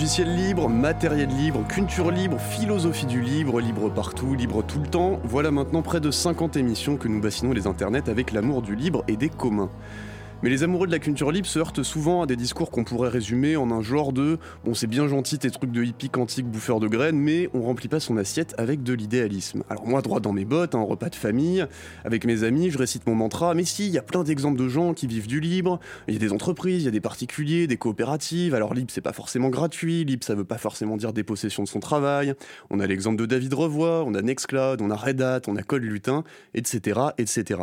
Logiciel libre, matériel libre, culture libre, philosophie du libre, libre partout, libre tout le temps, voilà maintenant près de 50 émissions que nous bassinons les internets avec l'amour du libre et des communs. Mais les amoureux de la culture libre se heurtent souvent à des discours qu'on pourrait résumer en un genre de bon c'est bien gentil tes trucs de hippie quantique bouffeur de graines mais on remplit pas son assiette avec de l'idéalisme. Alors moi droit dans mes bottes, un repas de famille, avec mes amis je récite mon mantra mais si il y a plein d'exemples de gens qui vivent du libre, il y a des entreprises, il y a des particuliers, des coopératives, alors libre c'est pas forcément gratuit, libre ça veut pas forcément dire dépossession de son travail, on a l'exemple de David Revoy, on a Nextcloud, on a Red Hat, on a Code Lutin, etc. etc.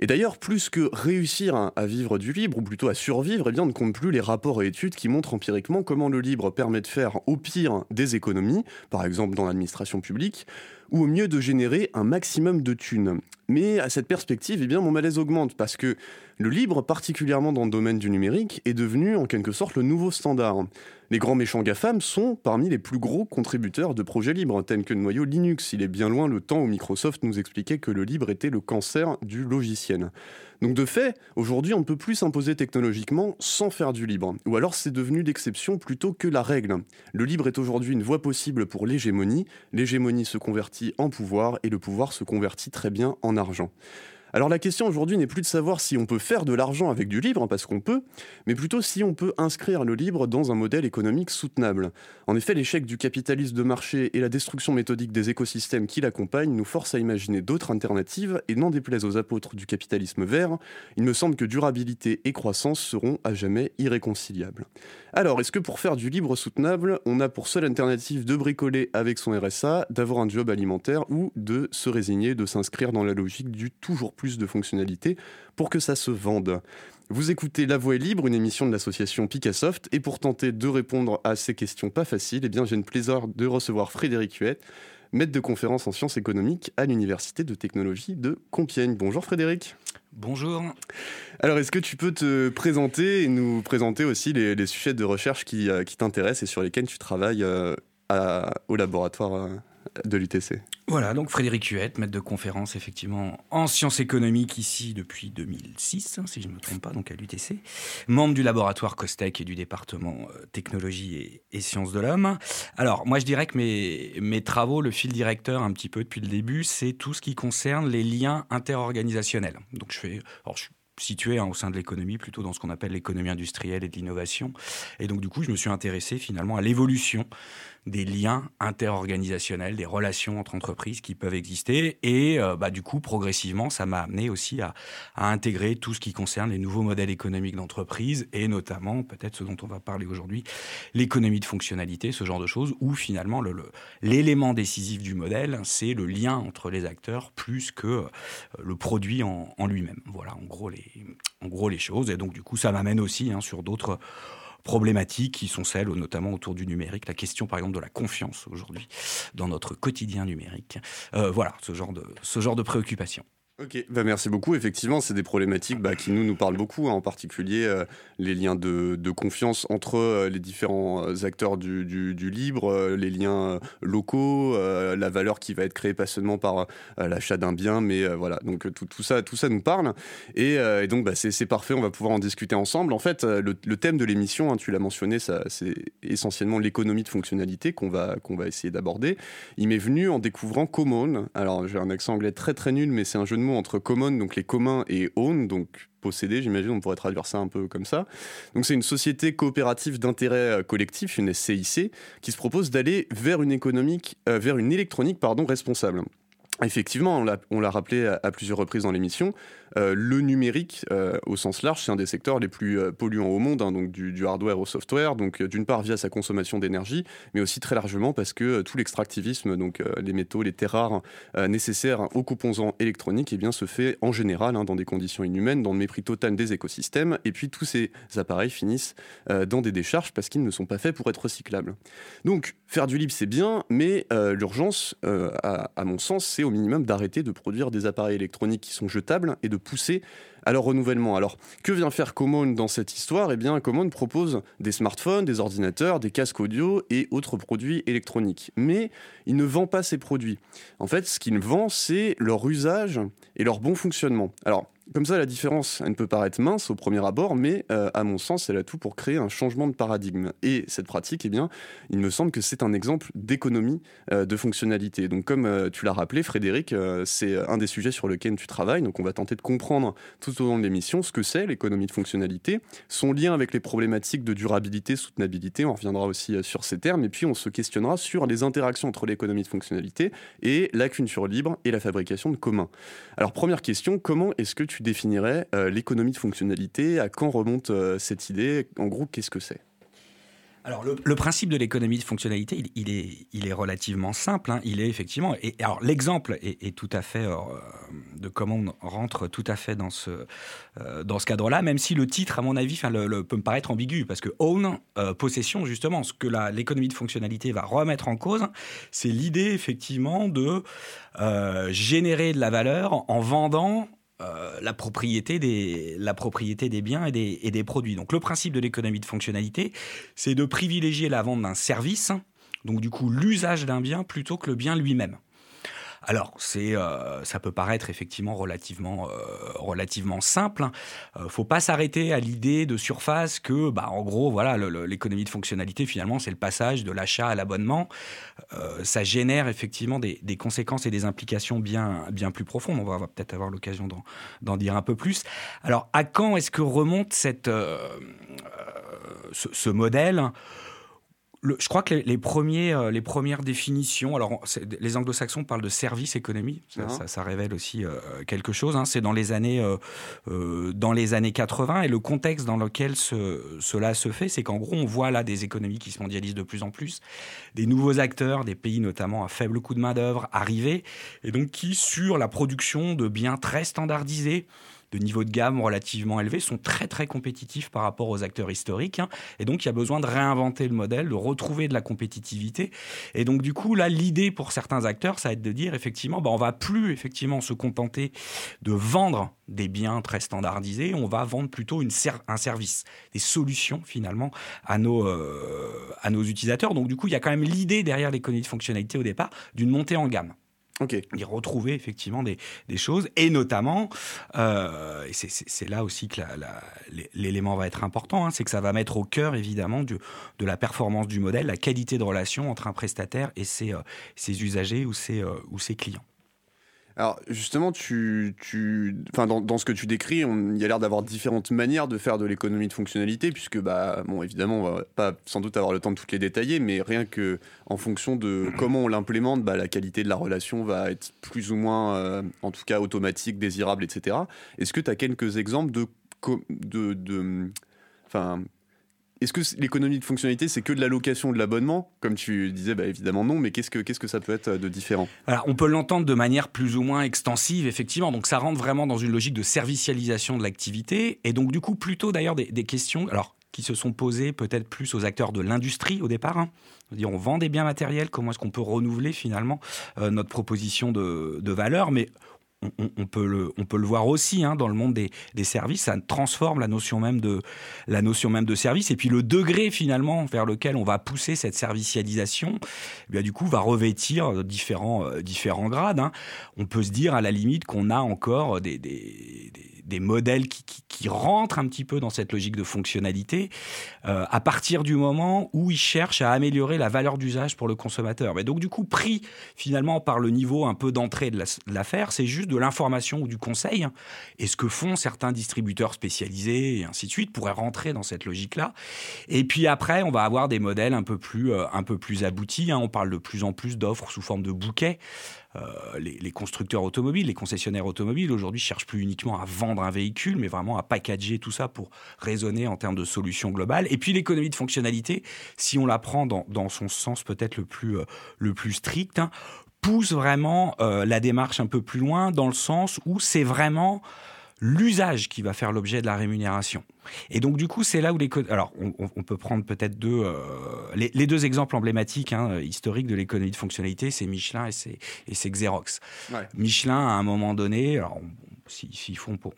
Et d'ailleurs, plus que réussir à vivre du libre, ou plutôt à survivre, eh on ne compte plus les rapports et études qui montrent empiriquement comment le libre permet de faire au pire des économies, par exemple dans l'administration publique, ou au mieux de générer un maximum de thunes. Mais à cette perspective, eh mon malaise augmente parce que le libre, particulièrement dans le domaine du numérique, est devenu en quelque sorte le nouveau standard. Les grands méchants GAFAM sont parmi les plus gros contributeurs de projets libres, tels que le noyau Linux. Il est bien loin le temps où Microsoft nous expliquait que le libre était le cancer du logiciel. Donc de fait, aujourd'hui, on ne peut plus s'imposer technologiquement sans faire du libre. Ou alors c'est devenu l'exception plutôt que la règle. Le libre est aujourd'hui une voie possible pour l'hégémonie. L'hégémonie se convertit en pouvoir et le pouvoir se convertit très bien en argent. Alors la question aujourd'hui n'est plus de savoir si on peut faire de l'argent avec du libre, parce qu'on peut, mais plutôt si on peut inscrire le libre dans un modèle économique soutenable. En effet, l'échec du capitalisme de marché et la destruction méthodique des écosystèmes qui l'accompagnent nous forcent à imaginer d'autres alternatives, et n'en déplaise aux apôtres du capitalisme vert, il me semble que durabilité et croissance seront à jamais irréconciliables. Alors, est-ce que pour faire du libre soutenable, on a pour seule alternative de bricoler avec son RSA, d'avoir un job alimentaire ou de se résigner, de s'inscrire dans la logique du toujours plus de fonctionnalités pour que ça se vende. Vous écoutez La Voix est libre, une émission de l'association Picassoft, et pour tenter de répondre à ces questions pas faciles, eh bien j'ai le plaisir de recevoir Frédéric Huette, maître de conférence en sciences économiques à l'Université de technologie de Compiègne. Bonjour Frédéric. Bonjour. Alors, est-ce que tu peux te présenter et nous présenter aussi les, sujets de recherche qui, euh, qui t'intéressent et sur lesquels tu travailles euh, au laboratoire euh, de l'UTC. Voilà, donc Frédéric Huette, maître de conférence effectivement en sciences économiques ici depuis 2006, hein, si je ne me trompe pas, donc à l'UTC, membre du laboratoire COSTEC et du département euh, technologie et, sciences de l'homme. Alors moi je dirais que mes, mes travaux, le fil directeur un petit peu depuis le début, c'est tout ce qui concerne les liens interorganisationnels. Donc je fais, alors je suis situé hein, au sein de l'économie, plutôt dans ce qu'on appelle l'économie industrielle et de l'innovation. Et donc, du coup, je me suis intéressé finalement à l'évolution des liens interorganisationnels, des relations entre entreprises qui peuvent exister. Et euh, bah, du coup, progressivement, ça m'a amené aussi à, intégrer tout ce qui concerne les nouveaux modèles économiques d'entreprise et notamment, peut-être ce dont on va parler aujourd'hui, l'économie de fonctionnalité, ce genre de choses, où finalement l'élément décisif du modèle, c'est le lien entre les acteurs plus que euh, le produit en, lui-même. Voilà, en gros, les, en gros les choses. Et donc, du coup, ça m'amène aussi hein, sur d'autres problématiques qui sont celles notamment autour du numérique, la question par exemple de la confiance aujourd'hui dans notre quotidien numérique. Euh, voilà, ce genre de, ce genre de préoccupation. Ok, bah merci beaucoup. Effectivement, c'est des problématiques bah, qui nous, nous parlent beaucoup, hein, en particulier euh, les liens de, de, confiance entre euh, les différents euh, acteurs du, du, libre, les liens locaux, la valeur qui va être créée pas seulement par l'achat d'un bien, mais voilà, donc tout, tout, ça, tout ça nous parle. Et, donc, bah, c'est parfait, on va pouvoir en discuter ensemble. En fait, le, le thème de l'émission, hein, tu l'as mentionné, c'est essentiellement l'économie de fonctionnalité qu'on va, qu'on va essayer d'aborder. Il m'est venu en découvrant Common. Alors, j'ai un accent anglais très très nul, mais c'est un jeu de entre common, donc les communs, et own, donc posséder, j'imagine, on pourrait traduire ça un peu comme ça. Donc c'est une société coopérative d'intérêt euh, collectif, une SCIC, qui se propose d'aller vers une économique, euh, vers une électronique pardon, responsable. Effectivement, on l'a rappelé à, plusieurs reprises dans l'émission, euh, le numérique, euh, au sens large, c'est un des secteurs les plus euh, polluants au monde, hein, donc du, hardware au software, donc d'une part via sa consommation d'énergie, mais aussi très largement parce que tout l'extractivisme, donc les métaux, les terres rares nécessaires aux composants électroniques, eh bien, se fait en général hein, dans des conditions inhumaines, dans le mépris total des écosystèmes, et puis tous ces appareils finissent dans des décharges parce qu'ils ne sont pas faits pour être recyclables. Donc, faire du libre, c'est bien, mais l'urgence, à, à mon sens, c'est au minimum d'arrêter de produire des appareils électroniques qui sont jetables et de pousser à leur renouvellement. Alors, que vient faire Common dans cette histoire? Eh bien, Common propose des smartphones, des ordinateurs, des casques audio et autres produits électroniques. Mais il ne vend pas ces produits. En fait, ce qu'il vend, c'est leur usage et leur bon fonctionnement. Alors, comme ça, la différence, elle ne peut paraître mince au premier abord, mais euh, à mon sens, elle a tout pour créer un changement de paradigme. Et cette pratique, eh bien, il me semble que c'est un exemple d'économie euh, de fonctionnalité. Donc, comme euh, tu l'as rappelé, Frédéric, c'est un des sujets sur lesquels tu travailles. Donc, on va tenter de comprendre au long de l'émission ce que c'est l'économie de fonctionnalité, son lien avec les problématiques de durabilité, soutenabilité. On reviendra aussi sur ces termes. Et puis, on se questionnera sur les interactions entre l'économie de fonctionnalité et la culture libre et la fabrication de communs. Alors, première question, comment est-ce que tu tu définirais euh, l'économie de fonctionnalité? À quand remonte euh, cette idée? En gros, qu'est-ce que c'est? Alors le, principe de l'économie de fonctionnalité, il, est, il est relativement simple. Hein. Il est effectivement. Et alors l'exemple est, tout à fait euh, de comment on rentre tout à fait dans ce dans ce cadre-là, même si le titre, à mon avis, peut me paraître ambigu parce que own, possession, justement, ce que l'économie de fonctionnalité va remettre en cause, c'est l'idée effectivement de générer de la valeur en vendant euh, la, propriété des, la propriété des biens et des, et des produits. Donc le principe de l'économie de fonctionnalité, c'est de privilégier la vente d'un service, donc du coup l'usage d'un bien plutôt que le bien lui-même. Alors, euh, ça peut paraître effectivement relativement, euh, relativement simple. ne euh, faut pas s'arrêter à l'idée de surface que, bah, en gros, voilà, l'économie de fonctionnalité, finalement, c'est le passage de l'achat à l'abonnement. ça génère effectivement des, conséquences et des implications bien, bien plus profondes. On va, peut-être avoir l'occasion d'en, dire un peu plus. Alors, à quand est-ce que remonte ce modèle? Je crois que les, premiers, euh, les premières définitions, alors les anglo-saxons parlent de service économie, ça, uh-huh. révèle aussi euh, quelque chose. Hein. c'est dans les années euh, dans les années 80 et le contexte dans lequel cela se fait, c'est qu'en gros on voit là des économies qui se mondialisent de plus en plus, des nouveaux acteurs, des pays notamment à faible coût de main d'œuvre arriver et donc qui sur la production de biens très standardisés de niveau de gamme relativement élevé, sont très très compétitifs par rapport aux acteurs historiques. Hein. et donc il y a besoin de réinventer le modèle, de retrouver de la compétitivité. Et donc du coup, là, l'idée pour certains acteurs, ça va être de dire effectivement, bah, on va plus effectivement se contenter de vendre des biens très standardisés, on va vendre plutôt un service, des solutions finalement à nos, euh, à nos utilisateurs. Donc du coup, il y a quand même l'idée derrière l'économie de fonctionnalité au départ d'une montée en gamme. Okay. Y retrouver effectivement des, des, choses, et notamment, euh, et c'est là aussi que l'élément va être important, hein, c'est que ça va mettre au cœur évidemment du, de la performance du modèle, la qualité de relation entre un prestataire et ses, euh, ses usagers ou ses, euh, ou ses clients. Alors justement, tu, tu, enfin, dans, ce que tu décris, il y a l'air d'avoir différentes manières de faire de l'économie de fonctionnalité, puisque bah, bon, évidemment, on va pas sans doute avoir le temps de toutes les détailler, mais rien que en fonction de comment on l'implémente, bah, la qualité de la relation va être plus ou moins, euh, en tout cas, automatique, désirable, etc. Est-ce que tu as quelques exemples de, de, de enfin, est-ce que l'économie de fonctionnalité, c'est que de la location de l'abonnement? Comme tu disais, bah, évidemment non, mais qu'est-ce que, que ça peut être de différent? Alors, on peut l'entendre de manière plus ou moins extensive, effectivement. Donc, ça rentre vraiment dans une logique de servicialisation de l'activité. Et donc, du coup, plutôt d'ailleurs des, questions alors, qui se sont posées peut-être plus aux acteurs de l'industrie au départ. Hein. On, on vend des biens matériels, comment est-ce qu'on peut renouveler finalement euh, notre proposition de, de valeur? Mais on, peut le, on peut le voir aussi hein, dans le monde des, services, ça transforme la notion, même de, la notion même de service. Et puis le degré finalement vers lequel on va pousser cette servicialisation, eh bien, du coup, va revêtir différents, euh, différents grades. Hein. On peut se dire à la limite qu'on a encore des, des des modèles qui, rentrent un petit peu dans cette logique de fonctionnalité euh, à partir du moment où ils cherchent à améliorer la valeur d'usage pour le consommateur. Mais donc du coup, pris finalement par le niveau un peu d'entrée de l'affaire, c'est juste de l'information ou du conseil. Et ce que font certains distributeurs spécialisés et ainsi de suite pourraient rentrer dans cette logique-là. Et puis après, on va avoir des modèles un peu plus, euh, un peu plus aboutis. Hein. On parle de plus en plus d'offres sous forme de bouquets. Euh, les, constructeurs automobiles, les concessionnaires automobiles aujourd'hui cherchent plus uniquement à vendre un véhicule, mais vraiment à packager tout ça pour raisonner en termes de solutions globales. Et puis l'économie de fonctionnalité, si on la prend dans, son sens peut-être le plus, euh, le plus strict, hein, pousse vraiment euh, la démarche un peu plus loin dans le sens où c'est vraiment l'usage qui va faire l'objet de la rémunération. Et donc du coup, c'est là où les... Alors, on, peut prendre peut-être deux... Euh, les, deux exemples emblématiques hein, historiques de l'économie de fonctionnalité, c'est Michelin et c'est Xerox. Michelin, à un moment donné, alors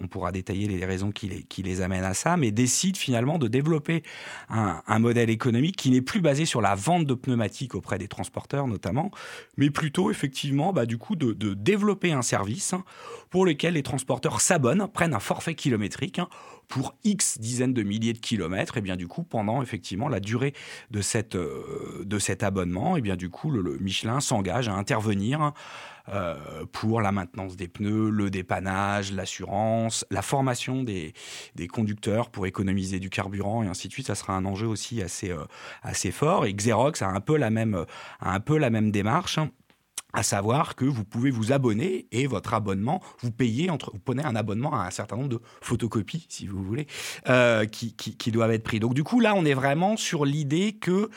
on pourra détailler les raisons qui les, amènent à ça, mais décide finalement de développer un, modèle économique qui n'est plus basé sur la vente de pneumatiques auprès des transporteurs notamment, mais plutôt effectivement bah, du coup de, développer un service pour lequel les transporteurs s'abonnent, prennent un forfait kilométrique pour X dizaines de milliers de kilomètres, et bien du coup, pendant effectivement la durée de, cette, euh, de cet abonnement, et bien du coup, le, Michelin s'engage à intervenir euh, pour la maintenance des pneus, le dépannage, l'assurance, la formation des, des, conducteurs pour économiser du carburant et ainsi de suite. Ça sera un enjeu aussi assez, euh, assez fort. Et Xerox a un peu la même, a un peu la même démarche à savoir que vous pouvez vous abonner et votre abonnement, vous payez entre, vous prenez un abonnement à un certain nombre de photocopies, si vous voulez, euh, qui, qui, qui, doivent être pris. Donc du coup, là, on est vraiment sur l'idée que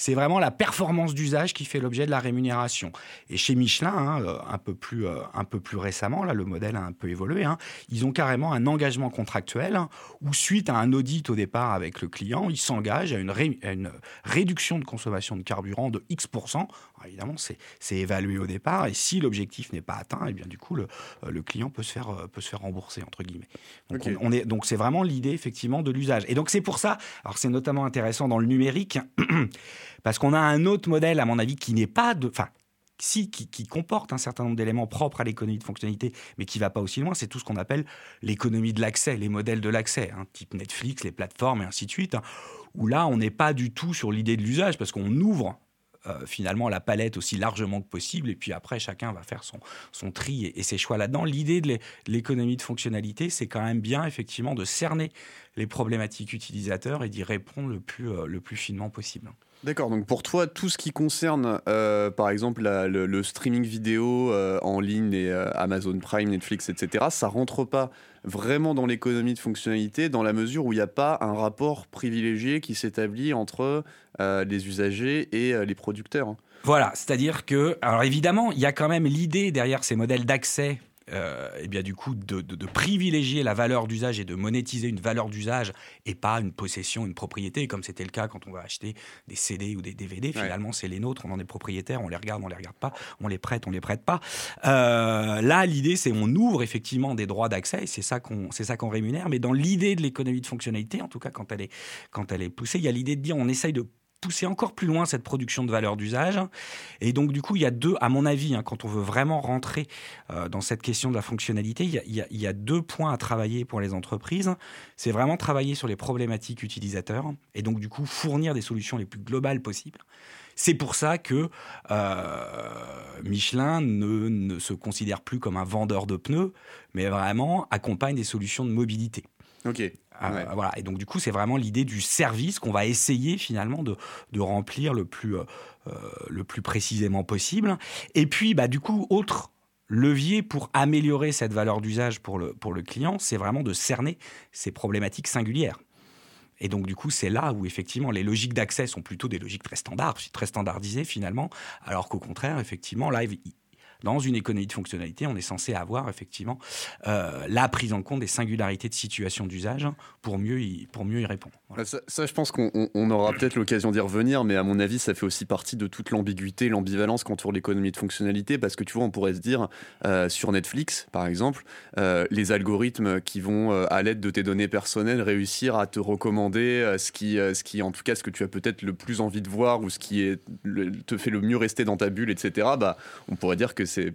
c'est vraiment la performance d'usage qui fait l'objet de la rémunération. Et chez Michelin, hein, euh, un, peu plus, euh, un peu plus récemment, là, le modèle a un peu évolué, hein, ils ont carrément un engagement contractuel où, suite à un audit au départ avec le client, ils s'engagent à, une réduction de consommation de carburant de X%. Évidemment, c'est évalué au départ, et si l'objectif n'est pas atteint, et eh bien du coup, le, euh, le, client peut se faire, peut se faire rembourser, entre guillemets. Donc, on, est, donc c'est vraiment l'idée, effectivement, de l'usage. Et donc, c'est pour ça, alors c'est notamment intéressant dans le numérique, Parce qu'on a un autre modèle, à mon avis, qui n'est pas de. Enfin, si, qui, comporte un certain nombre d'éléments propres à l'économie de fonctionnalité, mais qui ne va pas aussi loin, c'est tout ce qu'on appelle l'économie de l'accès, les modèles de l'accès, hein, type Netflix, les plateformes et ainsi de suite, hein, où là, on n'est pas du tout sur l'idée de l'usage, parce qu'on ouvre euh, finalement la palette aussi largement que possible, et puis après, chacun va faire son, son tri et, ses choix là-dedans. L'idée de l'économie de fonctionnalité, c'est quand même bien, effectivement, de cerner les problématiques utilisateurs et d'y répondre le plus, euh, le plus finement possible. D'accord, donc pour toi, tout ce qui concerne, euh, par exemple, le, streaming vidéo euh, en ligne, et, euh, Amazon Prime, Netflix, etc., ça rentre pas vraiment dans l'économie de fonctionnalité dans la mesure où il n'y a pas un rapport privilégié qui s'établit entre les usagers et les producteurs. Voilà, c'est-à-dire que, alors évidemment, il y a quand même l'idée derrière ces modèles d'accès euh, et bien du coup de, privilégier la valeur d'usage et de monétiser une valeur d'usage et pas une possession, une propriété, comme c'était le cas quand on va acheter des CD ou des DVD. Finalement, c'est les nôtres, on en est propriétaire, on les regarde, on les regarde pas, on les prête, on les prête pas. Euh, là, l'idée, c'est on ouvre effectivement des droits d'accès, c'est ça qu'on c'est ça qu'on rémunère. Mais dans l'idée de l'économie de fonctionnalité, en tout cas quand elle est quand elle est poussée, il y a l'idée de dire on essaye de pousser encore plus loin cette production de valeur d'usage. Et donc, du coup, il y a deux, à mon avis, hein, quand on veut vraiment rentrer euh, dans cette question de la fonctionnalité, il y, a, deux points à travailler pour les entreprises. C'est vraiment travailler sur les problématiques utilisateurs et donc, du coup, fournir des solutions les plus globales possibles. C'est pour ça que euh, Michelin ne, ne se considère plus comme un vendeur de pneus, mais vraiment accompagne des solutions de mobilité. Ok. Euh, voilà. Et donc, du coup, c'est vraiment l'idée du service qu'on va essayer finalement de, de remplir le plus, euh, euh, le plus précisément possible. Et puis, bah, du coup, autre levier pour améliorer cette valeur d'usage pour le, pour le client, c'est vraiment de cerner ces problématiques singulières. Et donc, du coup, c'est là où, effectivement, les logiques d'accès sont plutôt des logiques très standards, très standardisées, finalement, alors qu'au contraire, effectivement, là, dans une économie de fonctionnalité, on est censé avoir effectivement euh, la prise en compte des singularités de situation d'usage pour mieux y, pour mieux y répondre. Ça, je pense qu'on aura peut-être l'occasion d'y revenir, mais à mon avis, ça fait aussi partie de toute l'ambiguïté, l'ambivalence qu'entoure l'économie de fonctionnalité, parce que tu vois, on pourrait se dire, euh, sur Netflix, par exemple, euh, les algorithmes qui vont, à l'aide de tes données personnelles, réussir à te recommander ce, qui, ce qui, en tout cas, ce que tu as peut-être le plus envie de voir ou ce qui te fait le mieux rester dans ta bulle, etc., bah, on pourrait dire que c'est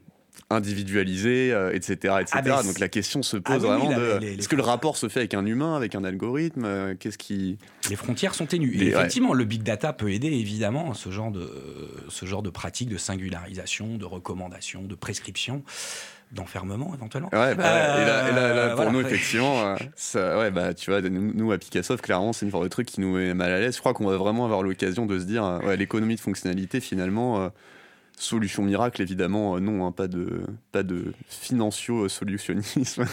individualisé, etc. Euh, etc. Ah, Donc la question se pose ah vraiment de est-ce que le rapport se fait avec un humain, avec un algorithme euh, Qu'est-ce qui Les frontières sont ténues. effectivement, le big data peut aider évidemment ce genre de ce genre de pratique de singularisation, de recommandation, de prescription d'enfermement éventuellement. Ouais, bah, et là, pour nous effectivement, ça, ouais, bah, tu vois, nous, à Picassoft, clairement, c'est une forme de truc qui nous met mal à l'aise. Je crois qu'on va vraiment avoir l'occasion de se dire, l'économie de fonctionnalité finalement Solution miracle, évidemment, euh, non, hein, pas de pas de financio-solutionnisme.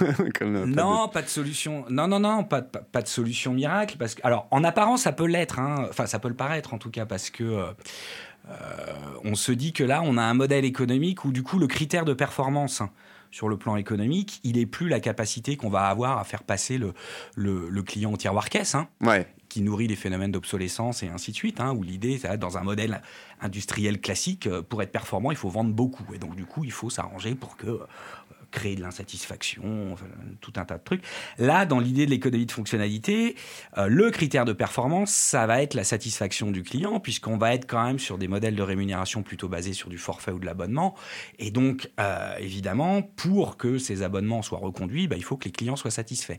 Euh, non, pas de... solution. Non, non, non, pas, pas, de solution miracle. Parce que, alors, en apparence, ça peut l'être. Hein. Enfin, ça peut le paraître, en tout cas, parce que euh, on se dit que là, on a un modèle économique où, du coup, le critère de performance hein, sur le plan économique, il n'est plus la capacité qu'on va avoir à faire passer le, le, client au tiroir caisse. Hein. Ouais qui nourrit les phénomènes d'obsolescence et ainsi de suite, hein, où l'idée, dans un modèle industriel classique, euh, pour être performant, il faut vendre beaucoup. Et donc, du coup, il faut s'arranger pour euh, créer de l'insatisfaction, tout un tas de trucs. Là, dans l'idée de l'économie de fonctionnalité, euh, le critère de performance, ça va être la satisfaction du client, puisqu'on va être quand même sur des modèles de rémunération plutôt basés sur du forfait ou de l'abonnement. Et donc, évidemment, pour que ces abonnements soient reconduits, bah, il faut que les clients soient satisfaits.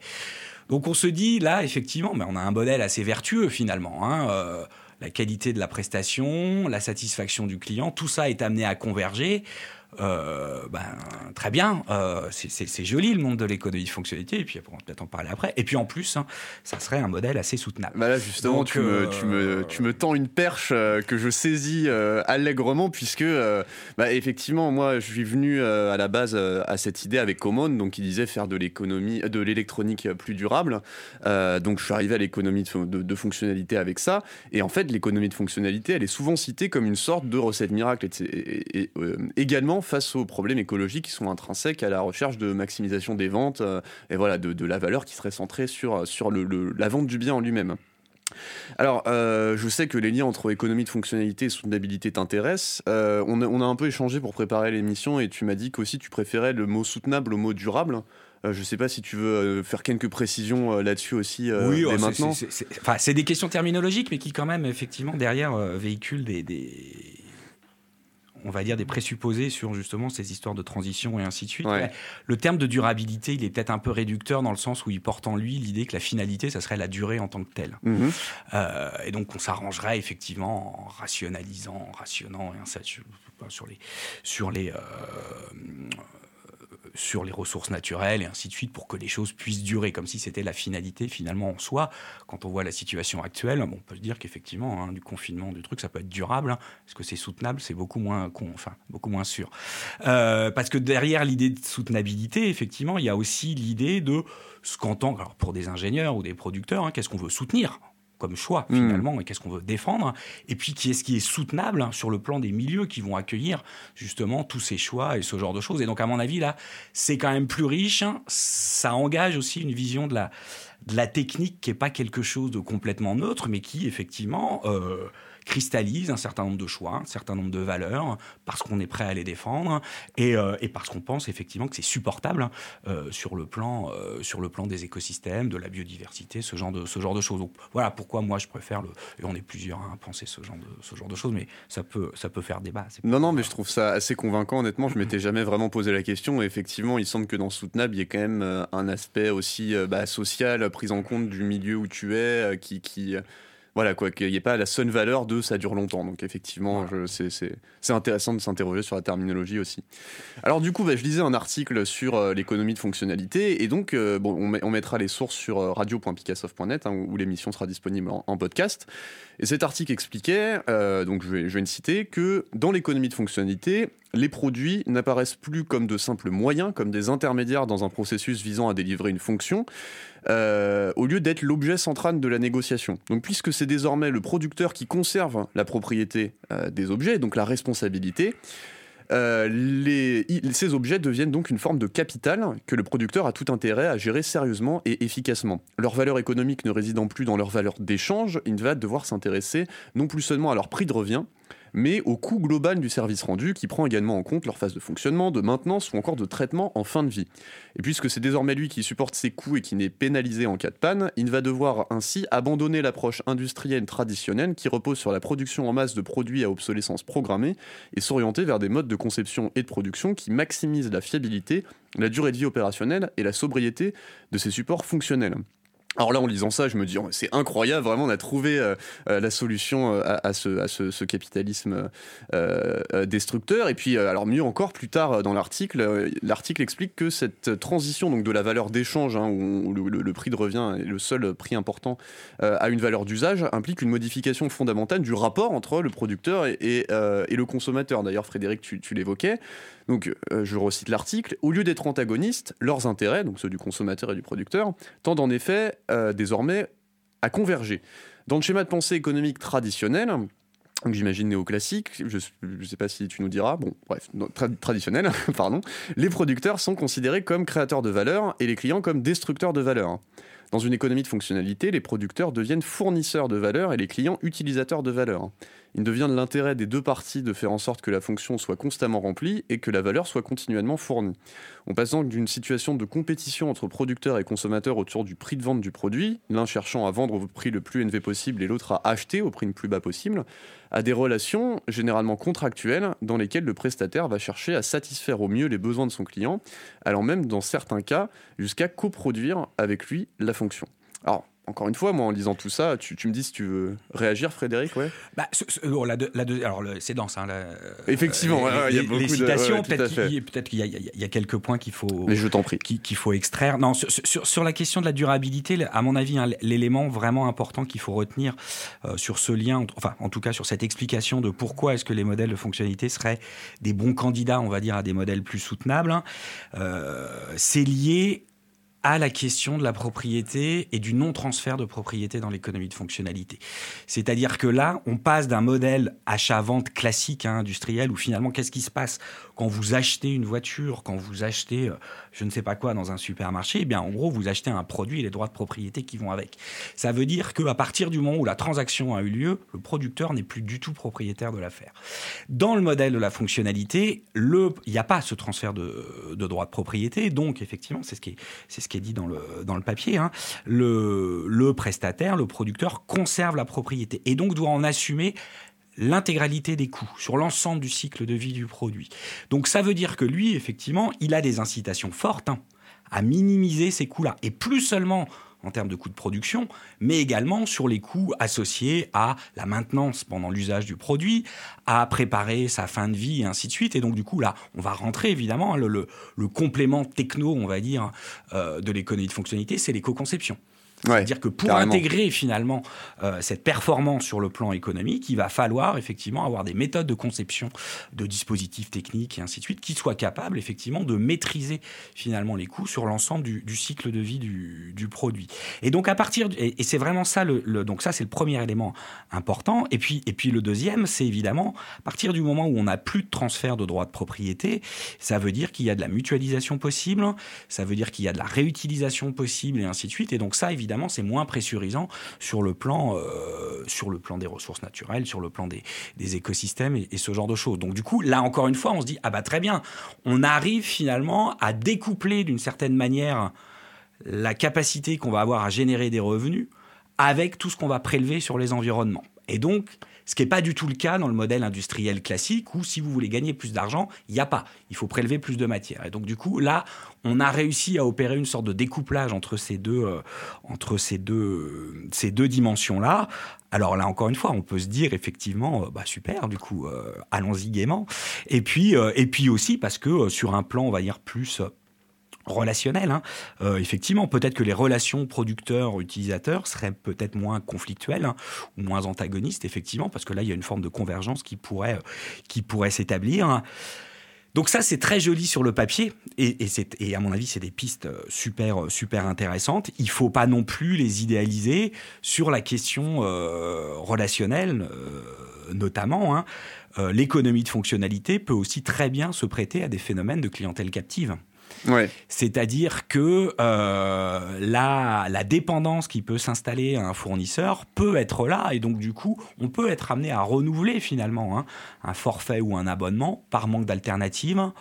Donc on se dit, là, effectivement, mais on a un modèle assez vertueux finalement. Hein, euh, la qualité de la prestation, la satisfaction du client, tout ça est amené à converger. Euh, ben, très bien, euh, c'est joli le monde de l'économie de fonctionnalité, et puis on peut-être en parler après. Et puis en plus, hein, ça serait un modèle assez soutenable. Bah là, justement, tu, me, tu, me, euh, tu, me, tends une perche que je saisis allègrement, puisque, bah, effectivement, moi, je suis venu à la base à cette idée avec Common, donc qui disait faire de l'économie, de l'électronique plus durable. donc je suis arrivé à l'économie de, de, fonctionnalité avec ça, et en fait, l'économie de fonctionnalité, elle est souvent citée comme une sorte de recette miracle, et, et également face aux problèmes écologiques qui sont intrinsèques à la recherche de maximisation des ventes euh, et voilà de, la valeur qui serait centrée sur, sur le, la vente du bien en lui-même. Alors, euh, je sais que les liens entre économie de fonctionnalité et soutenabilité t'intéressent. Euh, on, a, un peu échangé pour préparer l'émission et tu m'as dit qu'aussi tu préférais le mot soutenable au mot durable. je ne sais pas si tu veux faire quelques précisions là-dessus aussi. oui, oh, maintenant. C'est des questions terminologiques, mais qui quand même effectivement derrière véhiculent des on va dire, des présupposés sur justement ces histoires de transition et ainsi de suite. Le terme de durabilité, il est peut-être un peu réducteur dans le sens où il porte en lui l'idée que la finalité, ça serait la durée en tant que telle. Mhm. Euh, et donc, on s'arrangerait effectivement en rationalisant, en rationnant et ainsi de suite sur les, sur les, euh, sur les ressources naturelles et ainsi de suite pour que les choses puissent durer, comme si c'était la finalité finalement en soi. Quand on voit la situation actuelle, on peut se dire qu'effectivement, hein, du confinement, du truc, ça peut être durable. Hein. Est-ce que c'est soutenable? C'est beaucoup moins, enfin, beaucoup moins sûr. Euh, parce que derrière l'idée de soutenabilité, effectivement, il y a aussi l'idée de ce qu'entend, pour des ingénieurs ou des producteurs, hein, qu'est-ce qu'on veut soutenir? Comme choix hmm. finalement et qu'est-ce qu'on veut défendre et puis qui est ce qui est soutenable hein, sur le plan des milieux qui vont accueillir justement tous ces choix et ce genre de choses et donc à mon avis là c'est quand même plus riche hein. ça engage aussi une vision de la de la technique qui est pas quelque chose de complètement neutre mais qui effectivement euh, cristallise un certain nombre de choix, un certain nombre de valeurs, parce qu'on est prêt à les défendre et, euh, parce qu'on pense effectivement que c'est supportable euh, sur, le plan, euh, sur le plan des écosystèmes, de la biodiversité, ce genre de, ce genre de choses. Donc voilà pourquoi moi je préfère le. Et on est plusieurs à penser ce genre de, ce genre de choses, mais ça peut, ça peut faire débat. Non, non, mais je trouve ça assez convaincant. Honnêtement, je m'étais jamais vraiment posé la question. Et effectivement, il semble que dans Soutenable, il y ait quand même un aspect aussi bah, social, prise en compte du milieu où tu es, qui. qui voilà quoi, qu'il n'y ait pas la seule valeur de ça dure longtemps. Donc effectivement, c'est intéressant de s'interroger sur la terminologie aussi. Alors du coup, bah, je lisais un article sur euh, l'économie de fonctionnalité et donc euh, bon, on, mettra les sources sur euh, radio.picassoft.net hein, où, l'émission sera disponible en, podcast. Et cet article expliquait, donc je vais, je vais le citer, que dans l'économie de fonctionnalité, les produits n'apparaissent plus comme de simples moyens, comme des intermédiaires dans un processus visant à délivrer une fonction, euh, au lieu d'être l'objet central de la négociation. Donc puisque c'est désormais le producteur qui conserve la propriété euh, des objets, donc la responsabilité, euh, ces objets deviennent donc une forme de capital que le producteur a tout intérêt à gérer sérieusement et efficacement. Leur valeur économique ne résidant plus dans leur valeur d'échange, il va devoir s'intéresser non plus seulement à leur prix de revient, mais au coût global du service rendu qui prend également en compte leur phase de fonctionnement, de maintenance ou encore de traitement en fin de vie. Et puisque c'est désormais lui qui supporte ces coûts et qui n'est pénalisé en cas de panne, il va devoir ainsi abandonner l'approche industrielle traditionnelle qui repose sur la production en masse de produits à obsolescence programmée et s'orienter vers des modes de conception et de production qui maximisent la fiabilité, la durée de vie opérationnelle et la sobriété de ces supports fonctionnels. Alors là, en lisant ça, je me dis, oh, c'est incroyable, vraiment, on a trouvé euh, euh, la solution euh, à, ce, capitalisme destructeur. Et puis, alors mieux encore, plus tard dans l'article, l'article explique que cette transition donc de la valeur d'échange, hein, où, le, prix de revient est le seul prix important, à une valeur d'usage, implique une modification fondamentale du rapport entre le producteur et, le consommateur. D'ailleurs, Frédéric, tu, tu l'évoquais. Donc, je recite l'article. Au lieu d'être antagonistes, leurs intérêts, donc ceux du consommateur et du producteur, tendent en effet euh, désormais à converger. Dans le schéma de pensée économique traditionnel, j'imagine néoclassique, je ne sais pas si tu nous diras, bon, bref, traditionnel, pardon, les producteurs sont considérés comme créateurs de valeur et les clients comme destructeurs de valeur. Dans une économie de fonctionnalité, les producteurs deviennent fournisseurs de valeur et les clients utilisateurs de valeur. Il devient de l'intérêt des deux parties de faire en sorte que la fonction soit constamment remplie et que la valeur soit continuellement fournie. On passe donc d'une situation de compétition entre producteurs et consommateurs autour du prix de vente du produit, l'un cherchant à vendre au prix le plus élevé possible et l'autre à acheter au prix le plus bas possible, à des relations généralement contractuelles dans lesquelles le prestataire va chercher à satisfaire au mieux les besoins de son client, allant même dans certains cas jusqu'à coproduire avec lui la fonction. Alors, encore une fois, moi, en lisant tout ça, tu, me dis si tu veux réagir, Frédéric, ouais. Bah, oh, la, alors, c'est dense. Hein, Effectivement, il y a beaucoup les citations. peut-être qu'il y, a quelques points qu'il faut. Mais je t'en prie. Qu'il faut extraire. Non, sur, sur, la question de la durabilité, à mon avis, hein, l'élément vraiment important qu'il faut retenir euh, sur ce lien, enfin, en tout cas, sur cette explication de pourquoi est-ce que les modèles de fonctionnalité seraient des bons candidats, on va dire, à des modèles plus soutenables, hein, euh, c'est lié à la question de la propriété et du non-transfert de propriété dans l'économie de fonctionnalité. C'est-à-dire que là, on passe d'un modèle achat-vente classique hein, industriel où finalement, qu'est-ce qui se passe? Quand vous achetez une voiture, quand vous achetez euh, je ne sais pas quoi dans un supermarché Eh bien, en gros, vous achetez un produit et les droits de propriété qui vont avec. Ça veut dire qu'à partir du moment où la transaction a eu lieu, le producteur n'est plus du tout propriétaire de l'affaire. Dans le modèle de la fonctionnalité, le, il n'y a pas ce transfert de, droits de propriété, donc effectivement, c'est ce qui est, dit dans le, papier, hein. le prestataire, le producteur conserve la propriété et donc doit en assumer l'intégralité des coûts sur l'ensemble du cycle de vie du produit. Donc ça veut dire que lui, effectivement, il a des incitations fortes hein, à minimiser ces coûts-là. Et plus seulement en termes de coûts de production, mais également sur les coûts associés à la maintenance pendant l'usage du produit, à préparer sa fin de vie et ainsi de suite. Et donc du coup là, on va rentrer évidemment le, le, complément techno, on va dire, euh, de l'économie de fonctionnalité, c'est l'éco-conception. C'est-à-dire que pour intégrer finalement euh, cette performance sur le plan économique, il va falloir effectivement avoir des méthodes de conception de dispositifs techniques et ainsi de suite qui soient capables effectivement de maîtriser finalement les coûts sur l'ensemble du, cycle de vie du, produit. Et donc à partir et, c'est vraiment ça le, donc ça c'est le premier élément important. Et puis et puis le deuxième c'est évidemment à partir du moment où on n'a plus de transfert de droits de propriété, ça veut dire qu'il y a de la mutualisation possible, ça veut dire qu'il y a de la réutilisation possible et ainsi de suite. Et donc ça évidemment c'est moins pressurisant sur le plan, euh, sur le plan des ressources naturelles, sur le plan des, écosystèmes et, ce genre de choses. Donc du coup, là encore une fois, on se dit ah bah très bien, on arrive finalement à découpler d'une certaine manière la capacité qu'on va avoir à générer des revenus avec tout ce qu'on va prélever sur les environnements. Et donc, ce qui n'est pas du tout le cas dans le modèle industriel classique où si vous voulez gagner plus d'argent, il n'y a pas. Il faut prélever plus de matière. Et donc du coup, là, on a réussi à opérer une sorte de découplage entre ces deux, euh, deux dimensions-là. Alors là, encore une fois, on peut se dire effectivement, euh, bah super, du coup, euh, allons-y gaiement. Et puis, et puis aussi parce que sur un plan, on va dire plus relationnel. Hein. Euh, effectivement, peut-être que les relations producteurs-utilisateurs seraient peut-être moins conflictuelles hein, ou moins antagonistes, effectivement, parce que là, il y a une forme de convergence qui pourrait, qui pourrait s'établir. Donc ça, c'est très joli sur le papier, et, à mon avis, c'est des pistes euh, super, super intéressantes. Il faut pas non plus les idéaliser sur la question euh, relationnelle, notamment. Hein. L'économie de fonctionnalité peut aussi très bien se prêter à des phénomènes de clientèle captive. C'est-à-dire que euh, la, dépendance qui peut s'installer à un fournisseur peut être là et donc du coup on peut être amené à renouveler finalement hein, un forfait ou un abonnement par manque d'alternative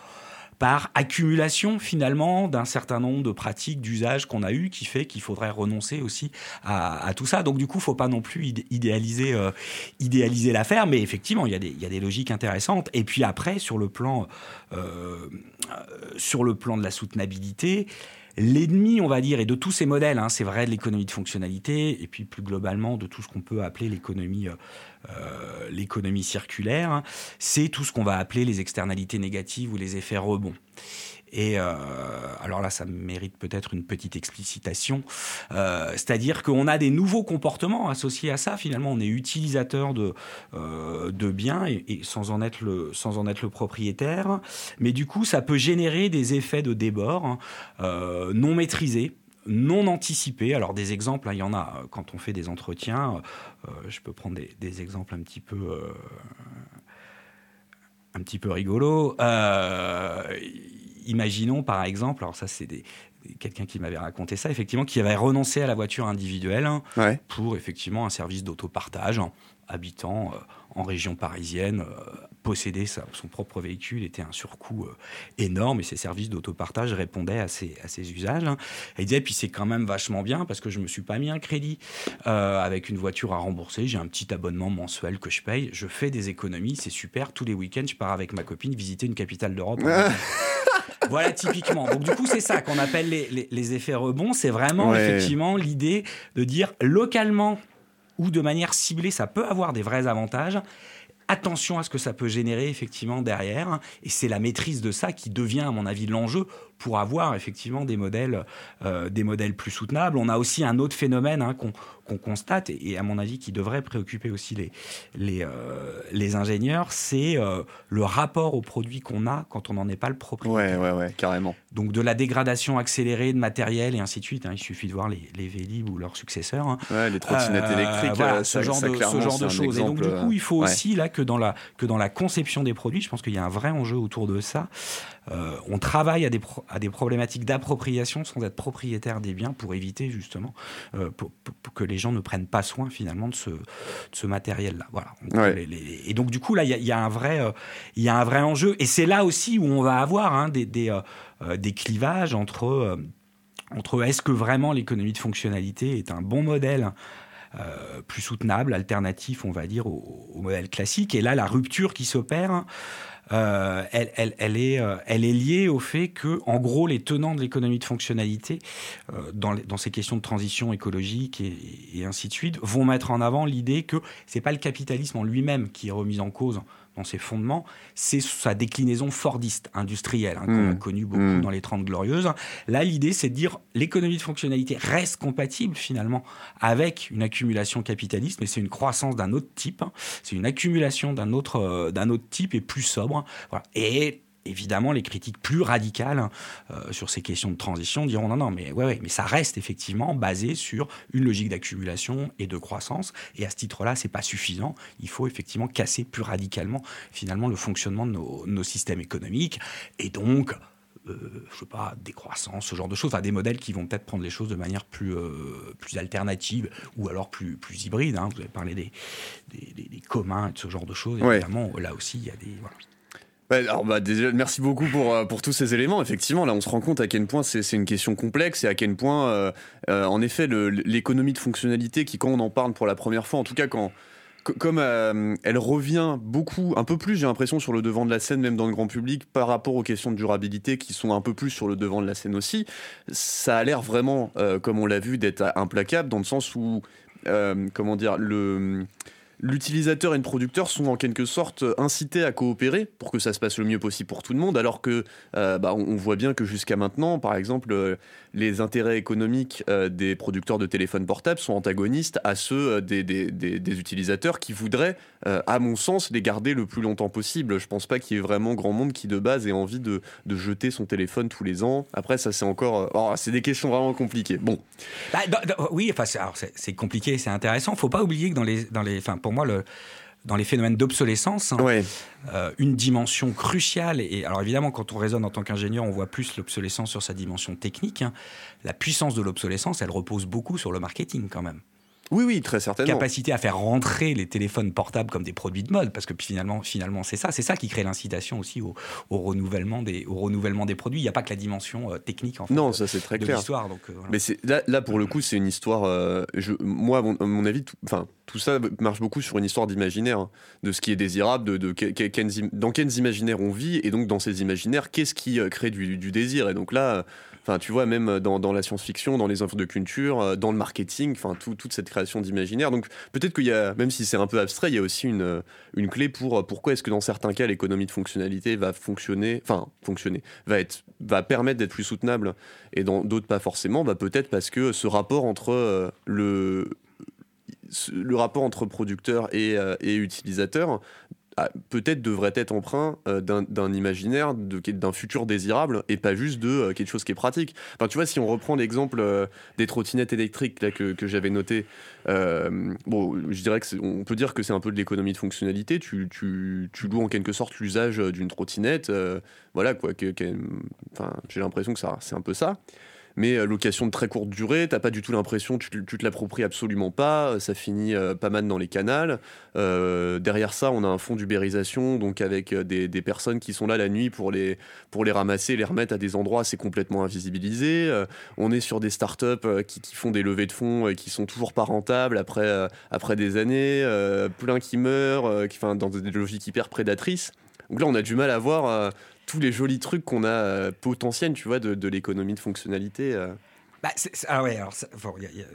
par accumulation finalement d'un certain nombre de pratiques d'usage qu'on a eu qui fait qu'il faudrait renoncer aussi à, tout ça. Donc du coup, faut pas non plus idéaliser, euh, idéaliser l'affaire, mais effectivement, il y, a des, il logiques intéressantes. Et puis après, sur le plan, euh, sur le plan de la soutenabilité, L'ennemi, on va dire, et de tous ces modèles, hein, c'est vrai de l'économie de fonctionnalité, et puis plus globalement de tout ce qu'on peut appeler l'économie, euh, l'économie circulaire, hein, c'est tout ce qu'on va appeler les externalités négatives ou les effets rebonds. Et euh, alors là, ça mérite peut-être une petite explicitation. Euh, c'est-à-dire qu'on a des nouveaux comportements associés à ça. Finalement, on est utilisateur de, de biens et, sans, en être le, sans en être le propriétaire. Mais du coup, ça peut générer des effets de débord hein, non maîtrisés non anticipés. Alors des exemples, hein, il y en a quand on fait des entretiens. je peux prendre des, des, exemples un petit peu, un petit peu rigolos imaginons par exemple, alors ça c'est des, quelqu'un qui m'avait raconté ça, effectivement, qui avait renoncé à la voiture individuelle hein, pour effectivement un service d'autopartage, hein, habitant en région parisienne, posséder son propre véhicule était un surcoût euh, énorme et ces services d'autopartage répondaient à ces, à ces usages. Hein. Et il disait, puis c'est quand même vachement bien parce que je me suis pas mis un crédit euh, avec une voiture à rembourser. J'ai un petit abonnement mensuel que je paye. Je fais des économies, c'est super. Tous les week-ends, je pars avec ma copine visiter une capitale d'Europe. voilà, typiquement. Donc, du coup, c'est ça qu'on appelle les, les, effets rebonds. C'est vraiment, effectivement, l'idée de dire localement ou de manière ciblée, ça peut avoir des vrais avantages attention à ce que ça peut générer effectivement derrière. Et c'est la maîtrise de ça qui devient, à mon avis, l'enjeu pour avoir effectivement des modèles, euh, des modèles plus soutenables. On a aussi un autre phénomène hein, qu'on constate, et, à mon avis qui devrait préoccuper aussi les, les, euh, les ingénieurs, c'est euh, le rapport au produit qu'on a quand on n'en est pas le propriétaire. Ouais, ouais, ouais, carrément. Donc de la dégradation accélérée de matériel et ainsi de suite. Hein. Il suffit de voir les, les Vélib ou leurs successeurs. Hein. Ouais, les trottinettes électriques, voilà, ce, genre de, ce genre de choses. Et donc du coup, il faut aussi là que dans, la, que dans la conception des produits, je pense qu'il y a un vrai enjeu autour de ça. On travaille à des, à des problématiques d'appropriation sans être propriétaire des biens pour éviter justement euh, pour, que les gens ne prennent pas soin finalement de ce, ce matériel-là. Voilà. et donc du coup là, il y, a un vrai, euh, il y a un vrai enjeu. Et c'est là aussi où on va avoir hein, des, des, euh, des, clivages entre entre est-ce que vraiment l'économie de fonctionnalité est un bon modèle plus soutenable, alternatif, on va dire, au, au, modèle classique. Et là, la rupture qui s'opère, euh, elle, elle, est, euh, elle est liée au fait que, en gros, les tenants de l'économie de fonctionnalité, euh, dans, ces questions de transition écologique et, ainsi de suite, vont mettre en avant l'idée que c'est pas le capitalisme en lui-même qui est remis en cause dans ses fondements, c'est sa déclinaison fordiste, industrielle, hein, qu'on a mmh. connue beaucoup mmh. dans les 30 Glorieuses. Là, l'idée, c'est de dire l'économie de fonctionnalité reste compatible finalement avec une accumulation capitaliste, mais c'est une croissance d'un autre type, hein. c'est une accumulation d'un autre, euh, d'un autre type et plus sobre. Voilà. Et évidemment, les critiques plus radicales euh, sur ces questions de transition diront non, non, mais ouais, ouais, mais ça reste effectivement basé sur une logique d'accumulation et de croissance. Et à ce titre-là, c'est pas suffisant. Il faut effectivement casser plus radicalement finalement le fonctionnement de nos, systèmes économiques et donc euh, je sais pas, décroissance, ce genre de choses, enfin, des modèles qui vont peut-être prendre les choses de manière plus, euh, plus alternative ou alors plus, plus hybride. Hein. Vous avez parlé des, des, communs et de ce genre de choses. Évidemment, là aussi, il y a des. Voilà alors bah, merci beaucoup pour, euh, pour tous ces éléments. Effectivement, là, on se rend compte à quel point c'est une question complexe et à quel point, euh, euh, en effet, l'économie de fonctionnalité qui, quand on en parle pour la première fois, en tout cas quand, comme elle revient beaucoup, un peu plus, j'ai l'impression, sur le devant de la scène, même dans le grand public, par rapport aux questions de durabilité qui sont un peu plus sur le devant de la scène aussi, ça a l'air vraiment, comme on l'a vu, d'être implacable dans le sens où, comment dire, le l'utilisateur et le producteur sont en quelque sorte incités à coopérer pour que ça se passe le mieux possible pour tout le monde, alors que euh, bah, on voit bien que jusqu'à maintenant, par exemple, euh, les intérêts économiques euh, des producteurs de téléphones portables sont antagonistes à ceux des, des, utilisateurs qui voudraient, à mon sens, les garder le plus longtemps possible. Je pense pas qu'il y ait vraiment grand monde qui de base ait envie de, de jeter son téléphone tous les ans. Après, ça c'est encore, oh, c'est des questions vraiment compliquées. Bon. Bah, oui, enfin c'est compliqué, c'est intéressant. Faut pas oublier que dans les, dans les, enfin pour moi, le, dans les phénomènes d'obsolescence, hein, euh, une dimension cruciale. Et alors évidemment, quand on raisonne en tant qu'ingénieur, on voit plus l'obsolescence sur sa dimension technique. Hein. La puissance de l'obsolescence, elle repose beaucoup sur le marketing quand même. Oui, oui, très certainement. Capacité à faire rentrer les téléphones portables comme des produits de mode, parce que finalement, finalement c'est ça. C'est ça qui crée l'incitation aussi au, renouvellement des, au renouvellement des produits. Il n'y a pas que la dimension euh, technique en fait, non, ça c'est très de clair. l'histoire. Donc, euh, Mais là, là, pour le coup, c'est une histoire. Euh, je, moi, à mon, avis, enfin, tout, ça marche beaucoup sur une histoire d'imaginaire, hein, de ce qui est désirable, de, de, dans quels imaginaires on vit, et donc dans ces imaginaires, qu'est-ce qui crée du, du, désir? Et donc là Enfin, tu vois, même dans, dans la science-fiction, dans les œuvres de culture, euh, dans le marketing, enfin, toute cette création d'imaginaire. Donc, peut-être qu'il y a, même si c'est un peu abstrait, il y a aussi une, euh, une clé pour euh, pourquoi est-ce que dans certains cas, l'économie de fonctionnalité va fonctionner, enfin, fonctionner, va être, va permettre d'être plus soutenable et dans d'autres pas forcément, bah, peut-être parce que ce rapport entre le, le rapport entre producteur et, et utilisateur peut-être devrait être emprunt euh, d'un imaginaire, d'un futur désirable, et pas juste de euh, quelque chose qui est pratique. Enfin, tu vois, si on reprend l'exemple euh, des trottinettes électriques que, j'avais noté, bon, je dirais que on peut dire que c'est un peu de l'économie de fonctionnalité. Tu, loues en quelque sorte l'usage d'une trottinette, voilà quoi. Que, enfin, j'ai l'impression que c'est un peu ça. Mais euh, location de très courte durée, t'as pas du tout l'impression, tu, tu te l'appropries absolument pas, ça finit pas mal dans les canals. derrière ça, on a un fond d'ubérisation, donc avec des, personnes qui sont là la nuit pour les, pour les ramasser, les remettre à des endroits, c'est complètement invisibilisé. on est sur des startups qui, qui font des levées de fonds et qui sont toujours pas rentables après, après des années, plein qui meurent, qui, dans des logiques hyper prédatrices. Donc là, on a du mal à voir euh, tous les jolis trucs qu'on a euh, potentiels, tu vois, de, l'économie de fonctionnalité. Euh. Bah, ah ouais, alors il y, a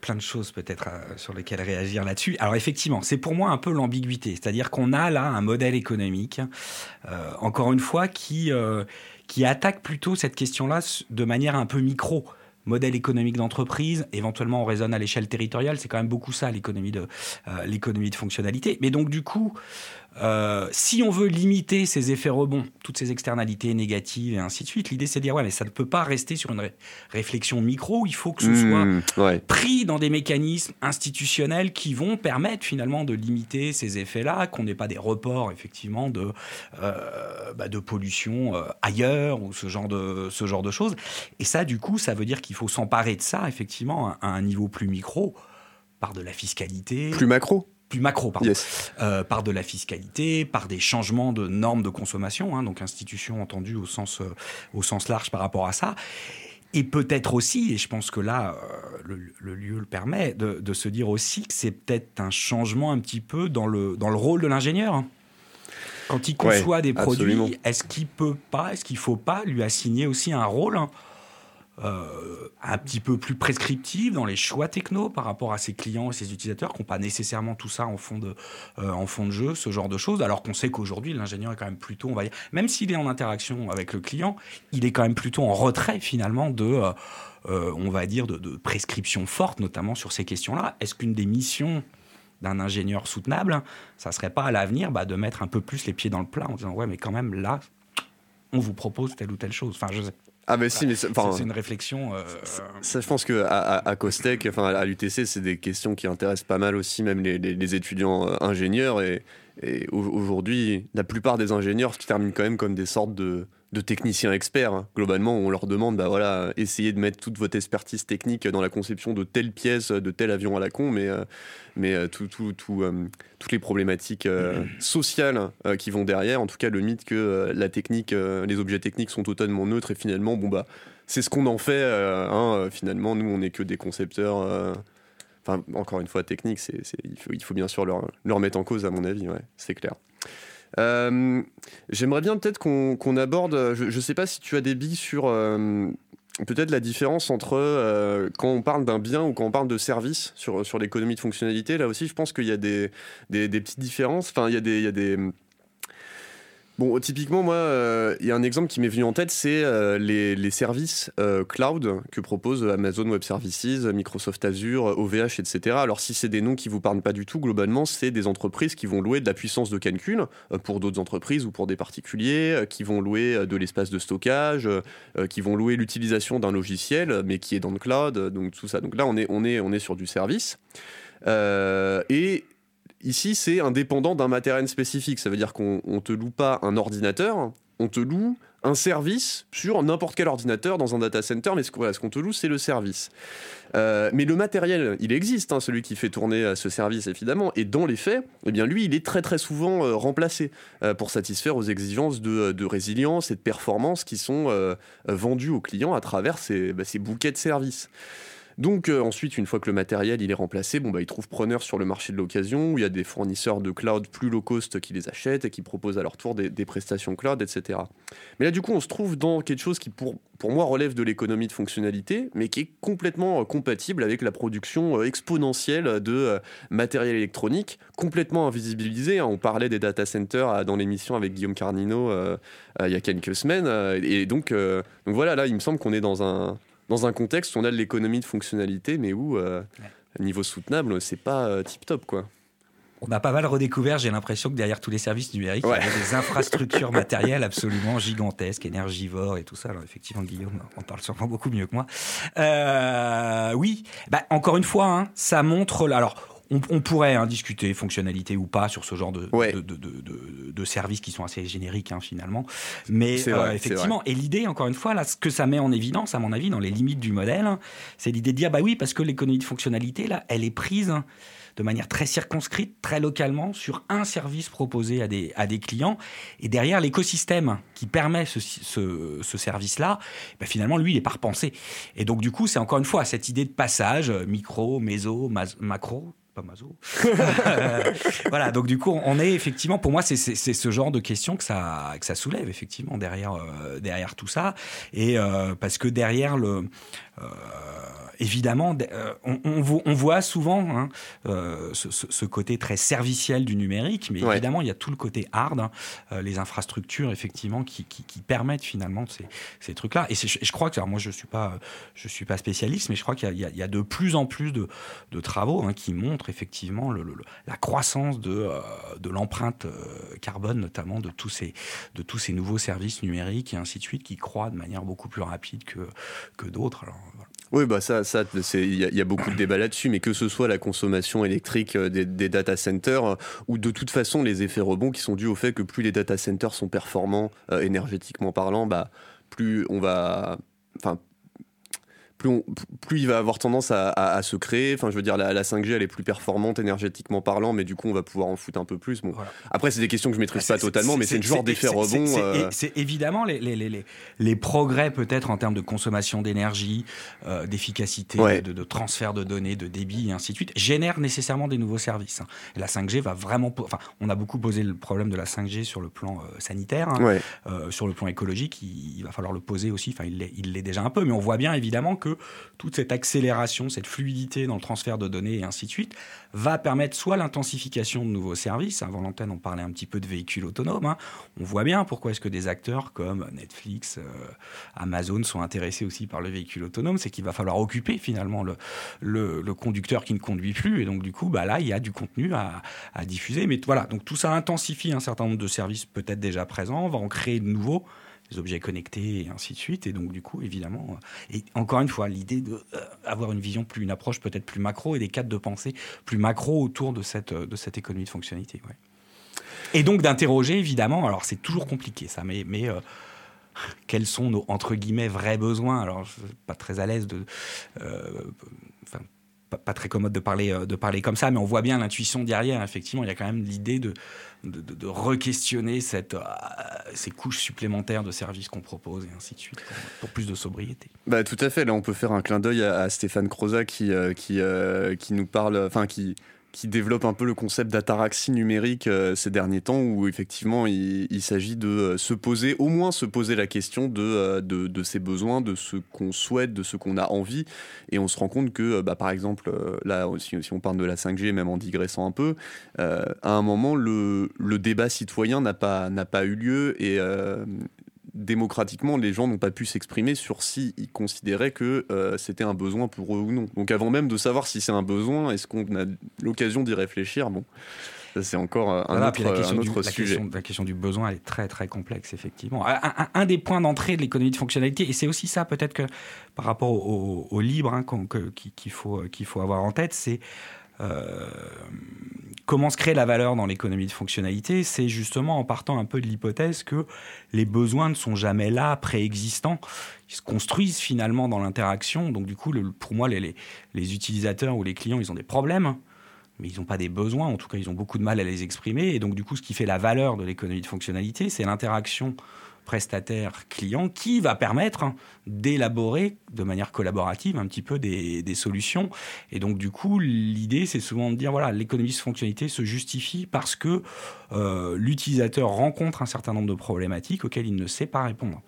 plein de choses peut-être sur lesquelles réagir là-dessus. Alors effectivement, c'est pour moi un peu l'ambiguïté, c'est-à-dire qu'on a là un modèle économique, encore une fois, qui, qui attaque plutôt cette question-là de manière un peu micro modèle économique d'entreprise, éventuellement on raisonne à l'échelle territoriale, c'est quand même beaucoup ça l'économie de l'économie de fonctionnalité. Mais donc du coup, euh, si on veut limiter ces effets rebonds, toutes ces externalités négatives et ainsi de suite, l'idée c'est de dire ouais mais ça ne peut pas rester sur une réflexion micro, il faut que ce mmh, soit pris dans des mécanismes institutionnels qui vont permettre finalement de limiter ces effets-là, qu'on n'ait pas des reports effectivement de, euh, bah, de pollution euh, ailleurs ou ce genre, de, ce genre de choses. Et ça du coup ça veut dire qu'il faut s'emparer de ça effectivement à un niveau plus micro par de la fiscalité. Plus macro plus macro, pardon, euh, par de la fiscalité, par des changements de normes de consommation, hein, donc institution entendue au sens, euh, au sens large par rapport à ça. Et peut-être aussi, et je pense que là, euh, le, lieu le permet, de, se dire aussi que c'est peut-être un changement un petit peu dans le, dans le rôle de l'ingénieur. Hein. Quand il conçoit des produits, est-ce qu'il peut pas, est-ce qu'il faut pas lui assigner aussi un rôle hein, euh, un petit peu plus prescriptive dans les choix techno par rapport à ses clients et ses utilisateurs qui n'ont pas nécessairement tout ça en fond de, euh, en fond de jeu, ce genre de choses, alors qu'on sait qu'aujourd'hui, l'ingénieur est quand même plutôt, on va dire, même s'il est en interaction avec le client, il est quand même plutôt en retrait finalement de, euh, on va dire, de, de prescription forte, notamment sur ces questions-là. Est-ce qu'une des missions d'un ingénieur soutenable, ça serait pas à l'avenir bah, de mettre un peu plus les pieds dans le plat en disant ouais mais quand même là on vous propose telle ou telle chose? Enfin, je. Ah mais si, mais c'est une réflection. Euh, ça, je pense que à, à Costec, enfin à l'UTC, c'est des questions qui intéressent pas mal aussi, même les, les, étudiants euh, ingénieurs. Et, et aujourd'hui, la plupart des ingénieurs se terminent quand même comme des sortes de, de techniciens experts. Hein. Globalement, on leur demande, bah voilà, essayez de mettre toute votre expertise technique dans la conception de telle pièce, de tel avion à la con, mais, euh, mais euh, tout, tout, tout, euh, toutes les problématiques sociales qui vont derrière, en tout cas le mythe que la technique, les objets techniques sont totalement neutres et finalement, bon bah, c'est ce qu'on en fait. Hein, finalement, nous, on n'est que des concepteurs. Enfin, encore une fois, technique, c'est, il, faut, il faut bien sûr leur, leur mettre en cause, à mon avis, ouais, c'est clair. Euh, j'aimerais bien peut-être qu'on aborde, je ne sais pas si tu as des billes sur euh, peut-être la différence entre euh, quand on parle d'un bien ou quand on parle de service sur, sur l'économie de fonctionnalité. Là aussi, je pense qu'il y a des, des, des, petites différences. Enfin, il y a des, il y a des Bon, typiquement, moi, euh, il y a un exemple qui m'est venu en tête, c'est euh, les, services euh, cloud que propose Amazon Web Services, Microsoft Azure, OVH, etc. Alors, si c'est des noms qui vous parlent pas du tout, globalement, c'est des entreprises qui vont louer de la puissance de calcul pour d'autres entreprises ou pour des particuliers, qui vont louer de l'espace de stockage, qui vont louer l'utilisation d'un logiciel, mais qui est dans le cloud, donc tout ça. Donc là, on est, on est, on est sur du service. et Ici, c'est indépendant d'un matériel spécifique. Ça veut dire qu'on ne te loue pas un ordinateur, on te loue un service sur n'importe quel ordinateur dans un data center, mais ce, qu'on te loue, c'est le service. Euh, mais le matériel, il existe, hein, celui qui fait tourner euh, ce service, évidemment, et dans les faits, eh bien, lui, il est très très souvent euh, remplacé pour satisfaire aux exigences de, résilience et de performance qui sont vendues aux clients à travers ces, bah, ces bouquets de services. Donc euh, ensuite, une fois que le matériel il est remplacé, bon bah ils trouvent preneur sur le marché de l'occasion où il y a des fournisseurs de cloud plus low cost qui les achètent et qui proposent à leur tour des, prestations cloud, etc. Mais là du coup, on se trouve dans quelque chose qui pour pour moi relève de l'économie de fonctionnalité, mais qui est complètement euh, compatible avec la production euh, exponentielle de matériel électronique, complètement invisibilisé. Hein. On parlait des data centers dans l'émission avec Guillaume Carnino il y a quelques semaines, et donc voilà, là il me semble qu'on est dans un dans un contexte où on a de l'économie de fonctionnalité, mais où, euh, niveau soutenable, c'est pas euh, tip top, quoi. On a pas mal redécouvert, j'ai l'impression que derrière tous les services numériques, il y a des infrastructures matérielles absolument gigantesques, énergivores et tout ça. Alors effectivement, Guillaume en parle sûrement beaucoup mieux que moi. Euh, oui, bah, encore une fois, hein, ça montre... Alors, on, pourrait hein, discuter fonctionnalité ou pas sur ce genre de, de, services qui sont assez génériques hein, finalement. Mais euh, effectivement, et l'idée, encore une fois, là, ce que ça met en évidence, à mon avis, dans les limites du modèle, c'est l'idée de dire, bah oui, parce que l'économie de fonctionnalité, là, elle est prise de manière très circonscrite, très localement, sur un service proposé à des, à des clients. Et derrière, l'écosystème qui permet ce, ce, service-là, ben finalement, lui, il n'est pas repensé. Et donc, du coup, c'est encore une fois cette idée de passage, euh, micro, méso, macro, pas mazo. voilà, donc du coup, on est effectivement, pour moi, c'est ce genre de questions que ça, que ça soulève, effectivement, derrière, euh, derrière tout ça. Et euh, parce que derrière le évidemment, euh, on, voit souvent hein, euh, ce, côté très serviciel du numérique, mais évidemment, il y a tout le côté hard, hein, euh, les infrastructures, effectivement, qui, permettent finalement ces, trucs-là. Et, je crois que, alors moi, je ne suis, pas, je suis pas spécialiste, mais je crois qu'il y, a de plus en plus de, travaux hein, qui montrent effectivement la croissance de, de l'empreinte carbone, notamment de tous, ces, de tous ces nouveaux services numériques et ainsi de suite, qui croient de manière beaucoup plus rapide que, que d'autres. Oui, bah ça, ça, il y, a beaucoup de débats là-dessus, mais que ce soit la consommation électrique euh, des, data centers euh, ou de toute façon les effets rebonds qui sont dus au fait que plus les data centers sont performants euh, énergétiquement parlant, bah plus on va, plus, il va avoir tendance à, se créer. Enfin, je veux dire, la, 5G, elle est plus performante énergétiquement parlant, mais du coup, on va pouvoir en foutre un peu plus. Bon. Après, c'est des questions que je maîtrise pas totalement, mais c'est le genre d'effet rebond. Euh. C'est évidemment les, les, les, les progrès, peut-être, en termes de consommation d'énergie, euh, d'efficacité, de, transfert de données, de débit, et ainsi de suite, génèrent nécessairement des nouveaux services. Hein. la 5G va vraiment. Enfin, on a beaucoup posé le problème de la 5G sur le plan euh, sanitaire, hein. sur le plan écologique, il, il, va falloir le poser aussi. Enfin, il l'est déjà un peu, mais on voit bien évidemment que toute cette accélération, cette fluidité dans le transfert de données et ainsi de suite, va permettre soit l'intensification de nouveaux services. Avant l'antenne, on parlait un petit peu de véhicules autonomes. Hein. On voit bien pourquoi est-ce que des acteurs comme Netflix, euh, Amazon sont intéressés aussi par le véhicule autonome. C'est qu'il va falloir occuper finalement le, le, conducteur qui ne conduit plus. Et donc, du coup, bah, là, il y a du contenu à, à diffuser. Mais voilà, donc tout ça intensifie un certain nombre de services peut-être déjà présents, on va en créer de nouveaux objets connectés et ainsi de suite. Et donc, du coup, évidemment, euh, et encore une fois, l'idée d'avoir euh, une vision plus, une approche peut-être plus macro et des cadres de pensée plus macro autour de cette, euh, de cette économie de fonctionnalité. Et donc d'interroger, évidemment, alors c'est toujours compliqué ça, mais, quels sont nos, entre guillemets, vrais besoins? Alors, je suis pas très à l'aise de pas, très commode de parler, euh, de parler comme ça, mais on voit bien l'intuition derrière. Effectivement, il y a quand même l'idée de, de, re-questionner cette, euh, ces couches supplémentaires de services qu'on propose et ainsi de suite, pour, plus de sobriété. Bah, tout à fait. Là, on peut faire un clin d'œil à, Stéphane Croza qui, euh, qui, qui nous parle, enfin, qui qui développe un peu le concept d'ataraxie numérique euh, ces derniers temps, où effectivement il, s'agit de euh, se poser, au moins se poser la question de, euh, de, de ses besoins, de ce qu'on souhaite, de ce qu'on a envie. Et on se rend compte que, bah, par exemple, là, si, on parle de la 5G, même en digressant un peu, à un moment, le, débat citoyen n'a pas, pas eu lieu et démocratiquement, les gens n'ont pas pu s'exprimer sur s'ils ils considéraient que euh, c'était un besoin pour eux ou non. Donc avant même de savoir si c'est un besoin, est-ce qu'on a l'occasion d'y réfléchir? Bon, c'est encore euh, un autre, sujet. La question, du besoin, elle est très très complexe, effectivement. Un, des points d'entrée de l'économie de fonctionnalité, et c'est aussi ça peut-être que par rapport au, libre hein, qu'il faut, qu'il faut avoir en tête, c'est euh, comment se crée la valeur dans l'économie de fonctionnalité? C'est justement en partant un peu de l'hypothèse que les besoins ne sont jamais là, préexistants. Ils se construisent finalement dans l'interaction. Donc du coup, pour moi, les, les, utilisateurs ou les clients, ils ont des problèmes mais ils n'ont pas des besoins, en tout cas ils ont beaucoup de mal à les exprimer. Et donc du coup, ce qui fait la valeur de l'économie de fonctionnalité, c'est l'interaction prestataire-client qui va permettre d'élaborer de manière collaborative un petit peu des, solutions. Et donc, du coup, l'idée, c'est souvent de dire, voilà, l'économie de fonctionnalité se justifie parce que euh, l'utilisateur rencontre un certain nombre de problématiques auxquelles il ne sait pas répondre.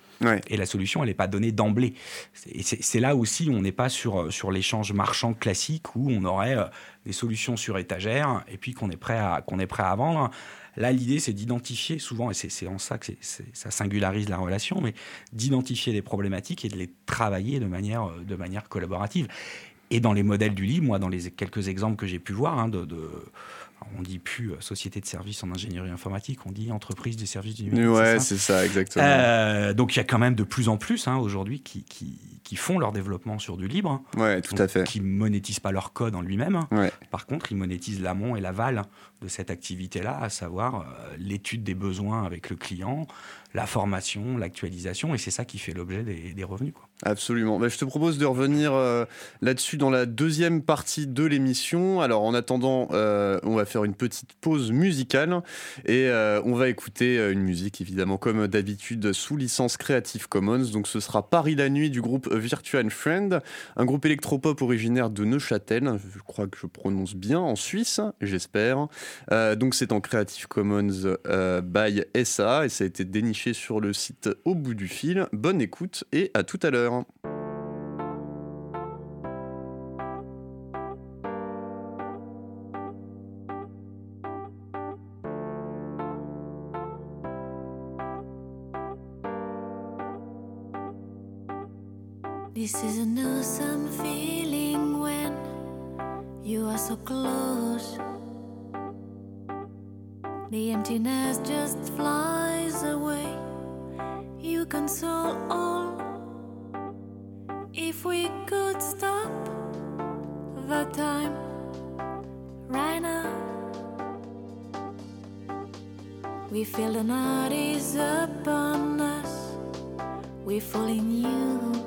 Et la solution, elle n'est pas donnée d'emblée. Et c'est là aussi on n'est pas sur, sur l'échange marchand classique où on aurait euh, des solutions sur étagère et puis qu'on est, prêt à, qu'on est prêt à vendre. Là, l'idée, c'est d'identifier souvent, et c'est en ça que ça singularise la relation, mais d'identifier les problématiques et de les travailler de manière, euh, de manière collaborative. Et dans les modèles du livre, moi, dans les quelques exemples que j'ai pu voir, hein, de, on dit plus société de services en ingénierie informatique, on dit entreprise de services du numérique. Ouais, c'est ça, exactement. donc il y a quand même de plus en plus hein, aujourd'hui qui, qui, qui, font leur développement sur du libre. Ouais, tout à fait. Qui monétisent pas leur code en lui-même. Ouais. Par contre, ils monétisent l'amont et l'aval de cette activité-là, à savoir l'étude des besoins avec le client, la formation, l'actualisation, et c'est ça qui fait l'objet des, revenus. Absolument. Bah, je te propose de revenir euh, là-dessus dans la deuxième partie de l'émission. Alors en attendant, euh, on va faire une petite pause musicale et euh, on va écouter une musique évidemment comme d'habitude sous licence Creative Commons. Donc ce sera Paris la nuit du groupe Virtual Friend, un groupe électropop originaire de Neuchâtel. Je crois que je prononce bien en Suisse, j'espère. Donc c'est en Creative Commons by SA et ça a été déniché sur le site Au bout du fil. Bonne écoute et à tout à l'heure. Emptiness just flies away. You console all. If we could stop the time right now, we feel the night is upon us. We fall in you.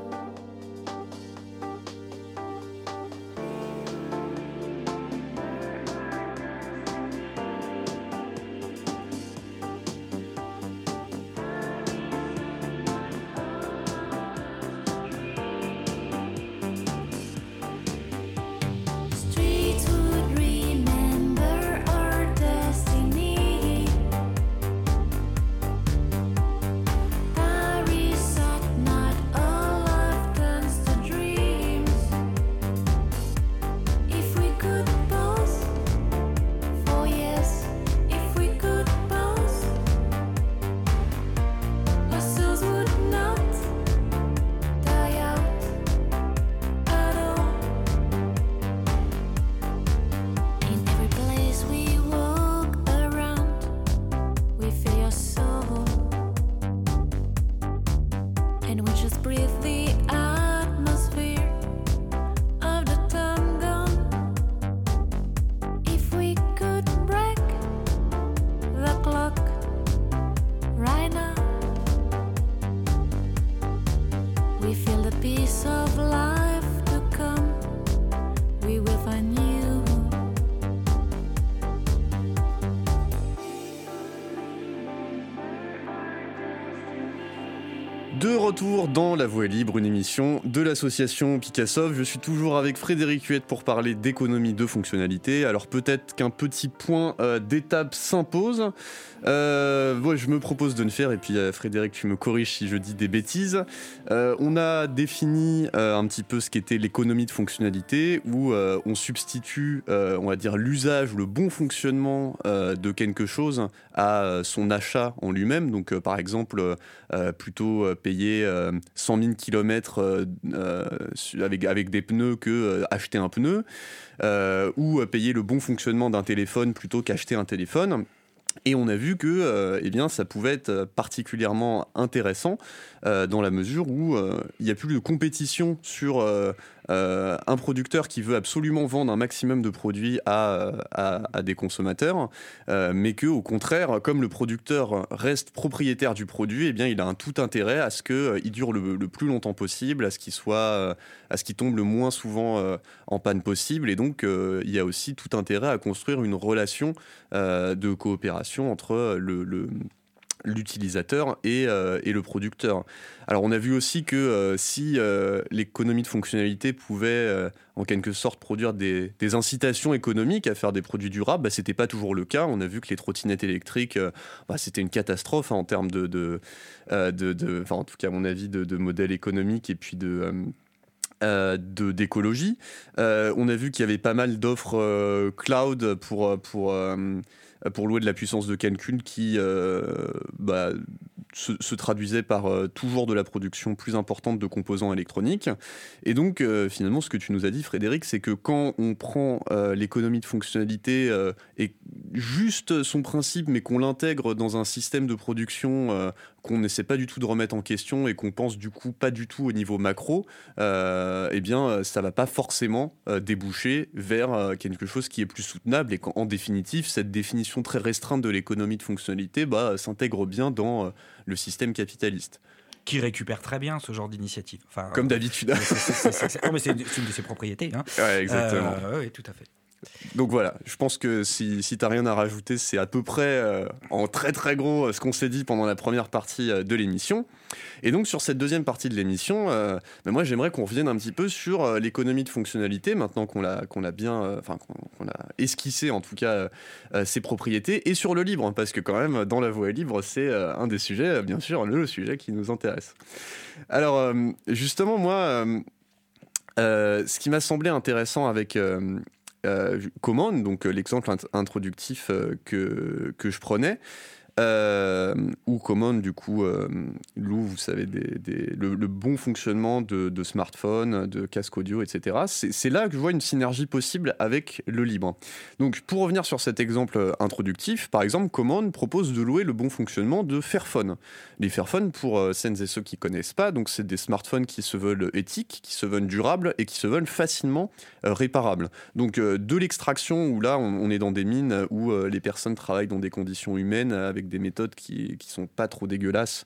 Dans La Voix libre, une émission de l'association Picasso. Je suis toujours avec Frédéric Huette pour parler d'économie de fonctionnalité. Alors peut-être qu'un petit point euh, d'étape s'impose. Euh, je me propose de le faire et puis euh, Frédéric, tu me corriges si je dis des bêtises. On a défini un petit peu ce qu'était l'économie de fonctionnalité où on substitue, on va dire, l'usage le bon fonctionnement de quelque chose à son achat en lui-même. Donc par exemple, plutôt payer 100 000 km avec, avec des pneus que acheter un pneu. ou payer le bon fonctionnement d'un téléphone plutôt qu'acheter un téléphone. Et on a vu que euh, eh bien, ça pouvait être particulièrement intéressant euh, dans la mesure où euh, il n'y a plus de compétition sur euh, un producteur qui veut absolument vendre un maximum de produits à, à, des consommateurs, euh, mais que au contraire, comme le producteur reste propriétaire du produit, eh bien, il a un tout intérêt à ce qu'il euh, dure le, plus longtemps possible, à ce qu'il soit, à ce qu'il tombe le moins souvent en panne possible, et donc il y a aussi tout intérêt à construire une relation de coopération entre le l'utilisateur et, euh, et, le producteur. Alors on a vu aussi que euh, si euh, l'économie de fonctionnalité pouvait en quelque sorte produire des, incitations économiques à faire des produits durables, bah, c'était pas toujours le cas. On a vu que les trottinettes électriques, bah, c'était une catastrophe hein, en termes de, de, de, en tout cas à mon avis, de, de modèle économique et puis de de d'écologie. on a vu qu'il y avait pas mal d'offres cloud pour pour pour louer de la puissance de calcul qui bah, se, traduisait par euh, toujours de la production plus importante de composants électroniques. Et donc, euh, finalement, ce que tu nous as dit, Frédéric, c'est que quand on prend euh, l'économie de fonctionnalité et juste son principe, mais qu'on l'intègre dans un système de production qu'on n'essaie pas du tout de remettre en question et qu'on pense du coup pas du tout au niveau macro, euh, eh bien ça va pas forcément déboucher vers quelque chose qui est plus soutenable et qu'en définitive cette définition très restreinte de l'économie de fonctionnalité bah, s'intègre bien dans le système capitaliste qui récupère très bien ce genre d'initiative. Enfin, Comme d'habitude. c'est une de ses propriétés. Hein. exactement. oui, tout à fait. Donc voilà, je pense que si, si t'as rien à rajouter, c'est à peu près euh, en très très gros euh, ce qu'on s'est dit pendant la première partie euh, de l'émission. Et donc sur cette deuxième partie de l'émission, ben moi j'aimerais qu'on revienne un petit peu sur l'économie de fonctionnalité, maintenant qu'on l'a qu'on a bien, enfin qu'on a esquissé en tout cas ses propriétés, et sur le libre, parce que quand même dans la voie libre c'est un des sujets, bien sûr, le sujet qui nous intéresse. Alors justement moi. ce qui m'a semblé intéressant avec, commande, donc euh, l'exemple introductif euh, que, que je prenais, euh, ou du coup euh, vous savez, des, le, bon fonctionnement de, smartphones, de casque audio, etc. C'est là que je vois une synergie possible avec le libre. Donc pour revenir sur cet exemple introductif, par exemple, commande propose de louer le bon fonctionnement de Fairphone. Les Fairphone, pour euh, celles et ceux qui connaissent pas, donc c'est des smartphones qui se veulent éthiques, qui se veulent durables et qui se veulent facilement réparables. Donc de l'extraction où là on, on, est dans des mines où les personnes travaillent dans des conditions humaines avec des méthodes qui, qui sont pas trop dégueulasses.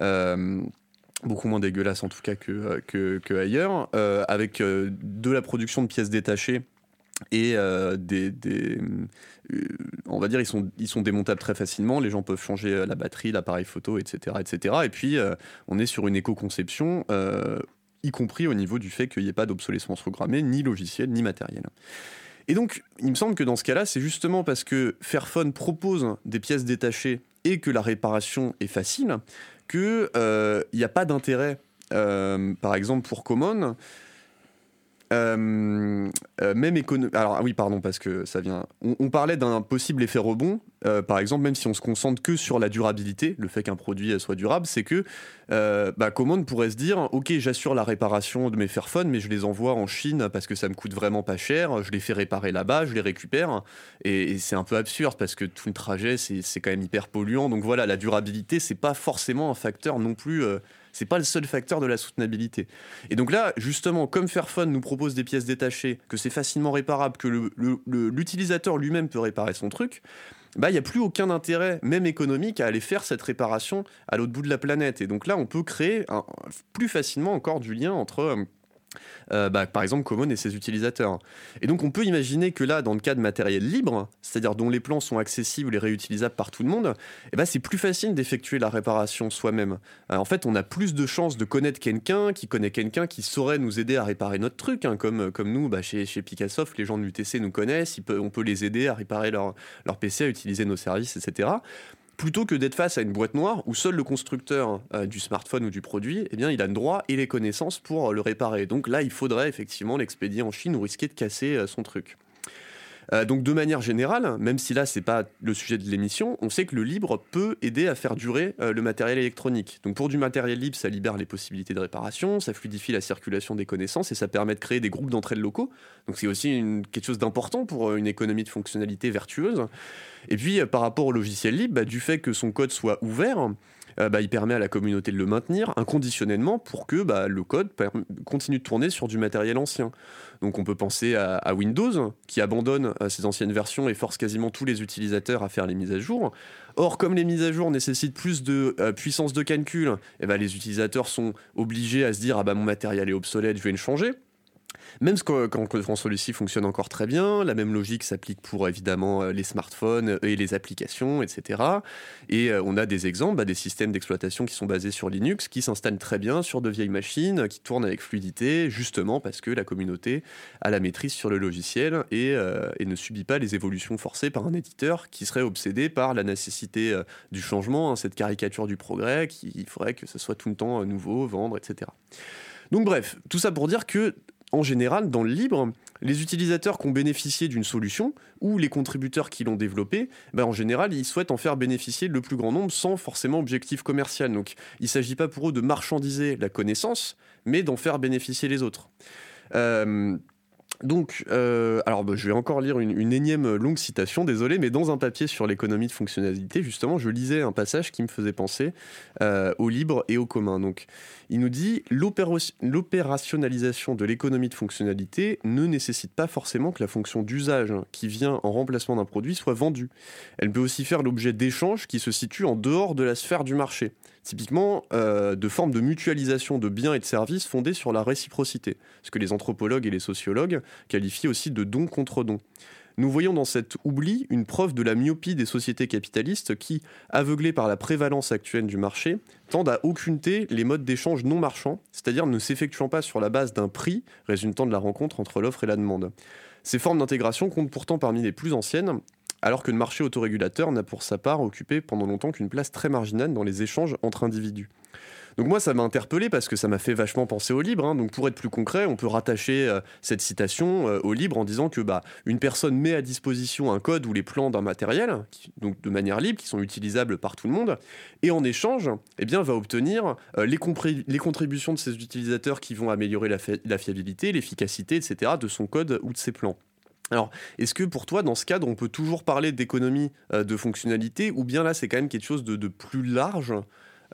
Euh, beaucoup moins dégueulasses en tout cas que, que, ailleurs, euh, avec euh, de la production de pièces détachées et des, on va dire ils sont ils sont démontables très facilement les gens peuvent changer la batterie l'appareil photo etc etc et puis on est sur une éco-conception y compris au niveau du fait qu'il n'y ait pas d'obsolescence programmée ni logiciel ni matériel et donc, il me semble que dans ce cas-là, c'est justement parce que Fairphone propose des pièces détachées et que la réparation est facile qu'il euh, n'y a pas d'intérêt, euh, par exemple pour Common, euh, euh, même économique. Alors, ah oui, pardon, parce que ça vient. On, parlait d'un possible effet rebond. Euh, par exemple, même si on se concentre que sur la durabilité, le fait qu'un produit soit durable, c'est que bah, Command pourrait se dire Ok, j'assure la réparation de mes Fairphone, mais je les envoie en Chine parce que ça me coûte vraiment pas cher. Je les fais réparer là-bas, je les récupère. Et, et c'est un peu absurde parce que tout le trajet, c'est quand même hyper polluant. Donc voilà, la durabilité, c'est pas forcément un facteur non plus c'est pas le seul facteur de la soutenabilité. Et donc là, justement, comme Fairphone nous propose des pièces détachées, que c'est facilement réparable, que l'utilisateur lui-même peut réparer son truc, bah, il n'y a plus aucun intérêt, même économique, à aller faire cette réparation à l'autre bout de la planète. Et donc là, on peut créer plus facilement encore du lien entre euh, bah, par exemple Common et ses utilisateurs. Et donc on peut imaginer que là, dans le cas de matériel libre, c'est-à-dire dont les plans sont accessibles et réutilisables par tout le monde, eh ben, c'est plus facile d'effectuer la réparation soi-même. Euh, en fait, on a plus de chances de connaître quelqu'un qui connaît quelqu'un qui saurait nous aider à réparer notre truc, hein, comme, nous, bah, chez, chez Picassoft, les gens de l'UTC nous connaissent, on peut les aider à réparer leur PC, à utiliser nos services, etc plutôt que d'être face à une boîte noire où seul le constructeur euh, du smartphone ou du produit, eh bien, il a le droit et les connaissances pour le réparer. Donc là, il faudrait effectivement l'expédier en Chine ou risquer de casser euh, son truc. Euh, donc de manière générale, même si là c'est pas le sujet de l'émission, on sait que le libre peut aider à faire durer euh, le matériel électronique. Donc pour du matériel libre, ça libère les possibilités de réparation, ça fluidifie la circulation des connaissances et ça permet de créer des groupes d'entraide locaux. Donc c'est aussi quelque chose d'important pour euh, une économie de fonctionnalité vertueuse. Et puis par rapport au logiciel libre, bah, du fait que son code soit ouvert, euh, bah, il permet à la communauté de le maintenir inconditionnellement pour que bah, le code continue de tourner sur du matériel ancien. Donc on peut penser à, Windows qui abandonne euh, ses anciennes versions et force quasiment tous les utilisateurs à faire les mises à jour. Or, comme les mises à jour nécessitent plus de euh, puissance de calcul, eh bah, les utilisateurs sont obligés à se dire ah bah mon matériel est obsolète, je vais le changer. Même quand, quand celui-ci fonctionne encore très bien, la même logique s'applique pour évidemment euh, les smartphones euh, et les applications, etc. Et euh, on a des exemples, bah, des systèmes d'exploitation qui sont basés sur Linux, qui s'installent très bien sur de vieilles machines, qui tournent avec fluidité, justement parce que la communauté a la maîtrise sur le logiciel et, ne subit pas les évolutions forcées par un éditeur qui serait obsédé par la nécessité du changement, hein, cette caricature du progrès, qu'il faudrait que ce soit tout le temps nouveau, vendre, etc. Donc bref, tout ça pour dire que en général, dans le libre, les utilisateurs qui ont bénéficié d'une solution ou les contributeurs qui l'ont développée, ben, en général, ils souhaitent en faire bénéficier le plus grand nombre sans forcément objectif commercial. Donc, il ne s'agit pas pour eux de marchandiser la connaissance, mais d'en faire bénéficier les autres. Euh, donc, euh, alors bah, je vais encore lire une, énième longue citation, désolé, mais dans un papier sur l'économie de fonctionnalité, justement, je lisais un passage qui me faisait penser euh, au libre et au commun. Donc, il nous dit l'opérationnalisation de l'économie de fonctionnalité ne nécessite pas forcément que la fonction d'usage qui vient en remplacement d'un produit soit vendue. Elle peut aussi faire l'objet d'échanges qui se situent en dehors de la sphère du marché typiquement euh, de formes de mutualisation de biens et de services fondées sur la réciprocité, ce que les anthropologues et les sociologues qualifient aussi de don contre don. Nous voyons dans cet oubli une preuve de la myopie des sociétés capitalistes qui, aveuglées par la prévalence actuelle du marché, tendent à occulter les modes d'échange non marchands, c'est-à-dire ne s'effectuant pas sur la base d'un prix résultant de la rencontre entre l'offre et la demande. Ces formes d'intégration comptent pourtant parmi les plus anciennes alors que le marché autorégulateur n'a pour sa part occupé pendant longtemps qu'une place très marginale dans les échanges entre individus. Donc moi, ça m'a interpellé parce que ça m'a fait vachement penser au libre. Hein. Donc pour être plus concret, on peut rattacher euh, cette citation euh, au libre en disant que bah, une personne met à disposition un code ou les plans d'un matériel, donc de manière libre, qui sont utilisables par tout le monde, et en échange, eh va obtenir euh, les, contributions de ses utilisateurs qui vont améliorer la fiabilité, l'efficacité, etc. de son code ou de ses plans. Alors, est-ce que pour toi, dans ce cadre, on peut toujours parler d'économie euh, de fonctionnalité, ou bien là, c'est quand même quelque chose de, plus large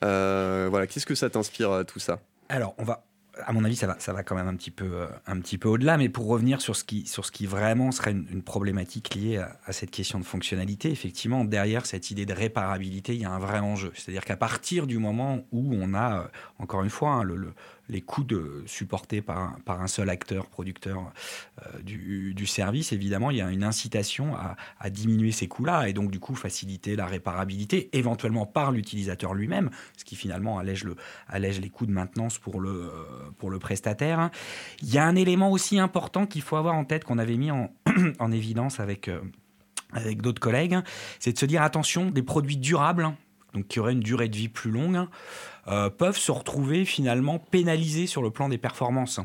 euh, Voilà, qu'est-ce que ça t'inspire euh, tout ça? Alors, on va, à mon avis, ça va, ça va quand même un petit peu, un petit peu au-delà. Mais pour revenir sur ce qui, sur ce qui vraiment serait une, problématique liée à, cette question de fonctionnalité, effectivement, derrière cette idée de réparabilité, il y a un vrai enjeu. C'est-à-dire qu'à partir du moment où on a, encore une fois, hein, le, les coûts supportés par, par un seul acteur, producteur euh, du, service, évidemment, il y a une incitation à, diminuer ces coûts-là et donc du coup faciliter la réparabilité, éventuellement par l'utilisateur lui-même, ce qui finalement allège, le, allège les coûts de maintenance pour le, euh, pour le prestataire. Il y a un élément aussi important qu'il faut avoir en tête qu'on avait mis en, en évidence avec... Euh, avec d'autres collègues, c'est de se dire attention, des produits durables, donc qui auraient une durée de vie plus longue, euh, peuvent se retrouver finalement pénalisés sur le plan des performances.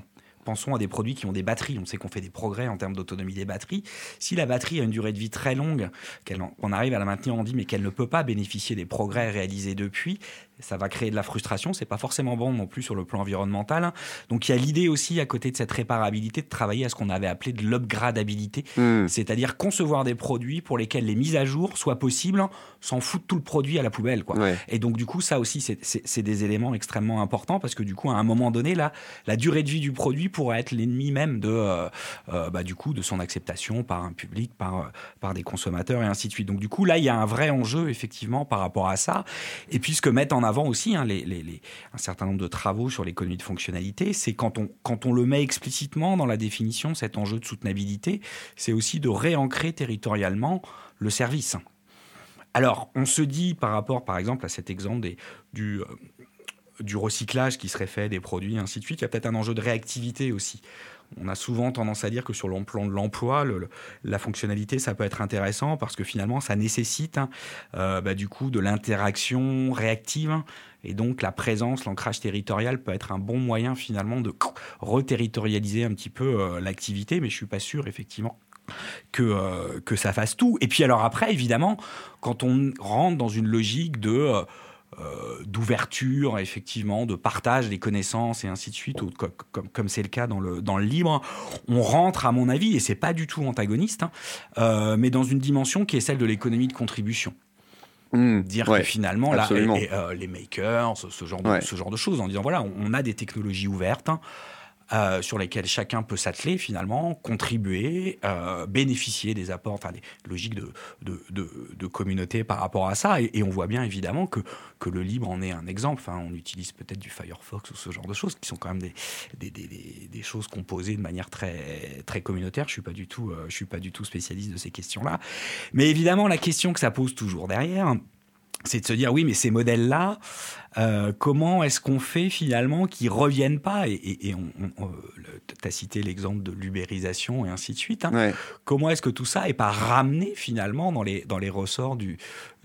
Pensons à des produits qui ont des batteries. On sait qu'on fait des progrès en termes d'autonomie des batteries. Si la batterie a une durée de vie très longue, qu'on arrive à la maintenir en vie, mais qu'elle ne peut pas bénéficier des progrès réalisés depuis, ça va créer de la frustration. C'est pas forcément bon non plus sur le plan environnemental. Donc il y a l'idée aussi à côté de cette réparabilité de travailler à ce qu'on avait appelé de l'upgradabilité, hmm. c'est-à-dire concevoir des produits pour lesquels les mises à jour soient possibles sans foutre tout le produit à la poubelle. Quoi. Et donc du coup ça aussi c'est des éléments extrêmement importants parce que du coup à un moment donné là la durée de vie du produit pourrait être l'ennemi même de euh, euh, bah, du coup de son acceptation par un public, par euh, par des consommateurs et ainsi de suite. Donc du coup là il y a un vrai enjeu effectivement par rapport à ça. Et puis ce que mettent en avant aussi hein, un certain nombre de travaux sur l'économie de fonctionnalité, c'est quand on, quand on le met explicitement dans la définition, cet enjeu de soutenabilité, c'est aussi de réancrer territorialement le service. Alors, on se dit par rapport, par exemple, à cet exemple du, euh, du recyclage qui serait fait des produits, ainsi de suite, il y a peut-être un enjeu de réactivité aussi on a souvent tendance à dire que sur le plan de l'emploi, la fonctionnalité, ça peut être intéressant parce que finalement, ça nécessite hein, euh, bah, du coup de l'interaction réactive. Et donc, la présence, l'ancrage territorial peut être un bon moyen finalement de reterritorialiser un petit peu euh, l'activité, mais je suis pas sûr effectivement que, euh, que ça fasse tout. Et puis alors après, évidemment, quand on rentre dans une logique de d'ouverture, effectivement, de partage des connaissances et ainsi de suite, comme c'est le cas dans le, dans le libre, on rentre, à mon avis, et c'est pas du tout antagoniste, hein, euh, mais dans une dimension qui est celle de l'économie de contribution. Mmh, dire que finalement là, euh, les makers, ce genre, de, ce genre de choses, en disant voilà, on a des technologies ouvertes, hein, euh, sur lesquels chacun peut s'atteler finalement, contribuer, euh, bénéficier des apports, enfin des logiques de, de, communauté par rapport à ça. Et, on voit bien évidemment que, que le libre en est un exemple. Enfin, on utilise peut-être du Firefox ou ce genre de choses qui sont quand même des, des, des, des choses composées de manière très, très communautaire. Je suis euh, suis pas du tout spécialiste de ces questions-là. Mais évidemment, la question que ça pose toujours derrière, c'est de se dire oui, mais ces modèles-là, euh, comment est-ce qu'on fait finalement qu'ils reviennent pas? Et, on, tu as cité l'exemple de l'ubérisation et ainsi de suite. Hein. Comment est-ce que tout ça est pas ramené finalement dans les, dans les ressorts du,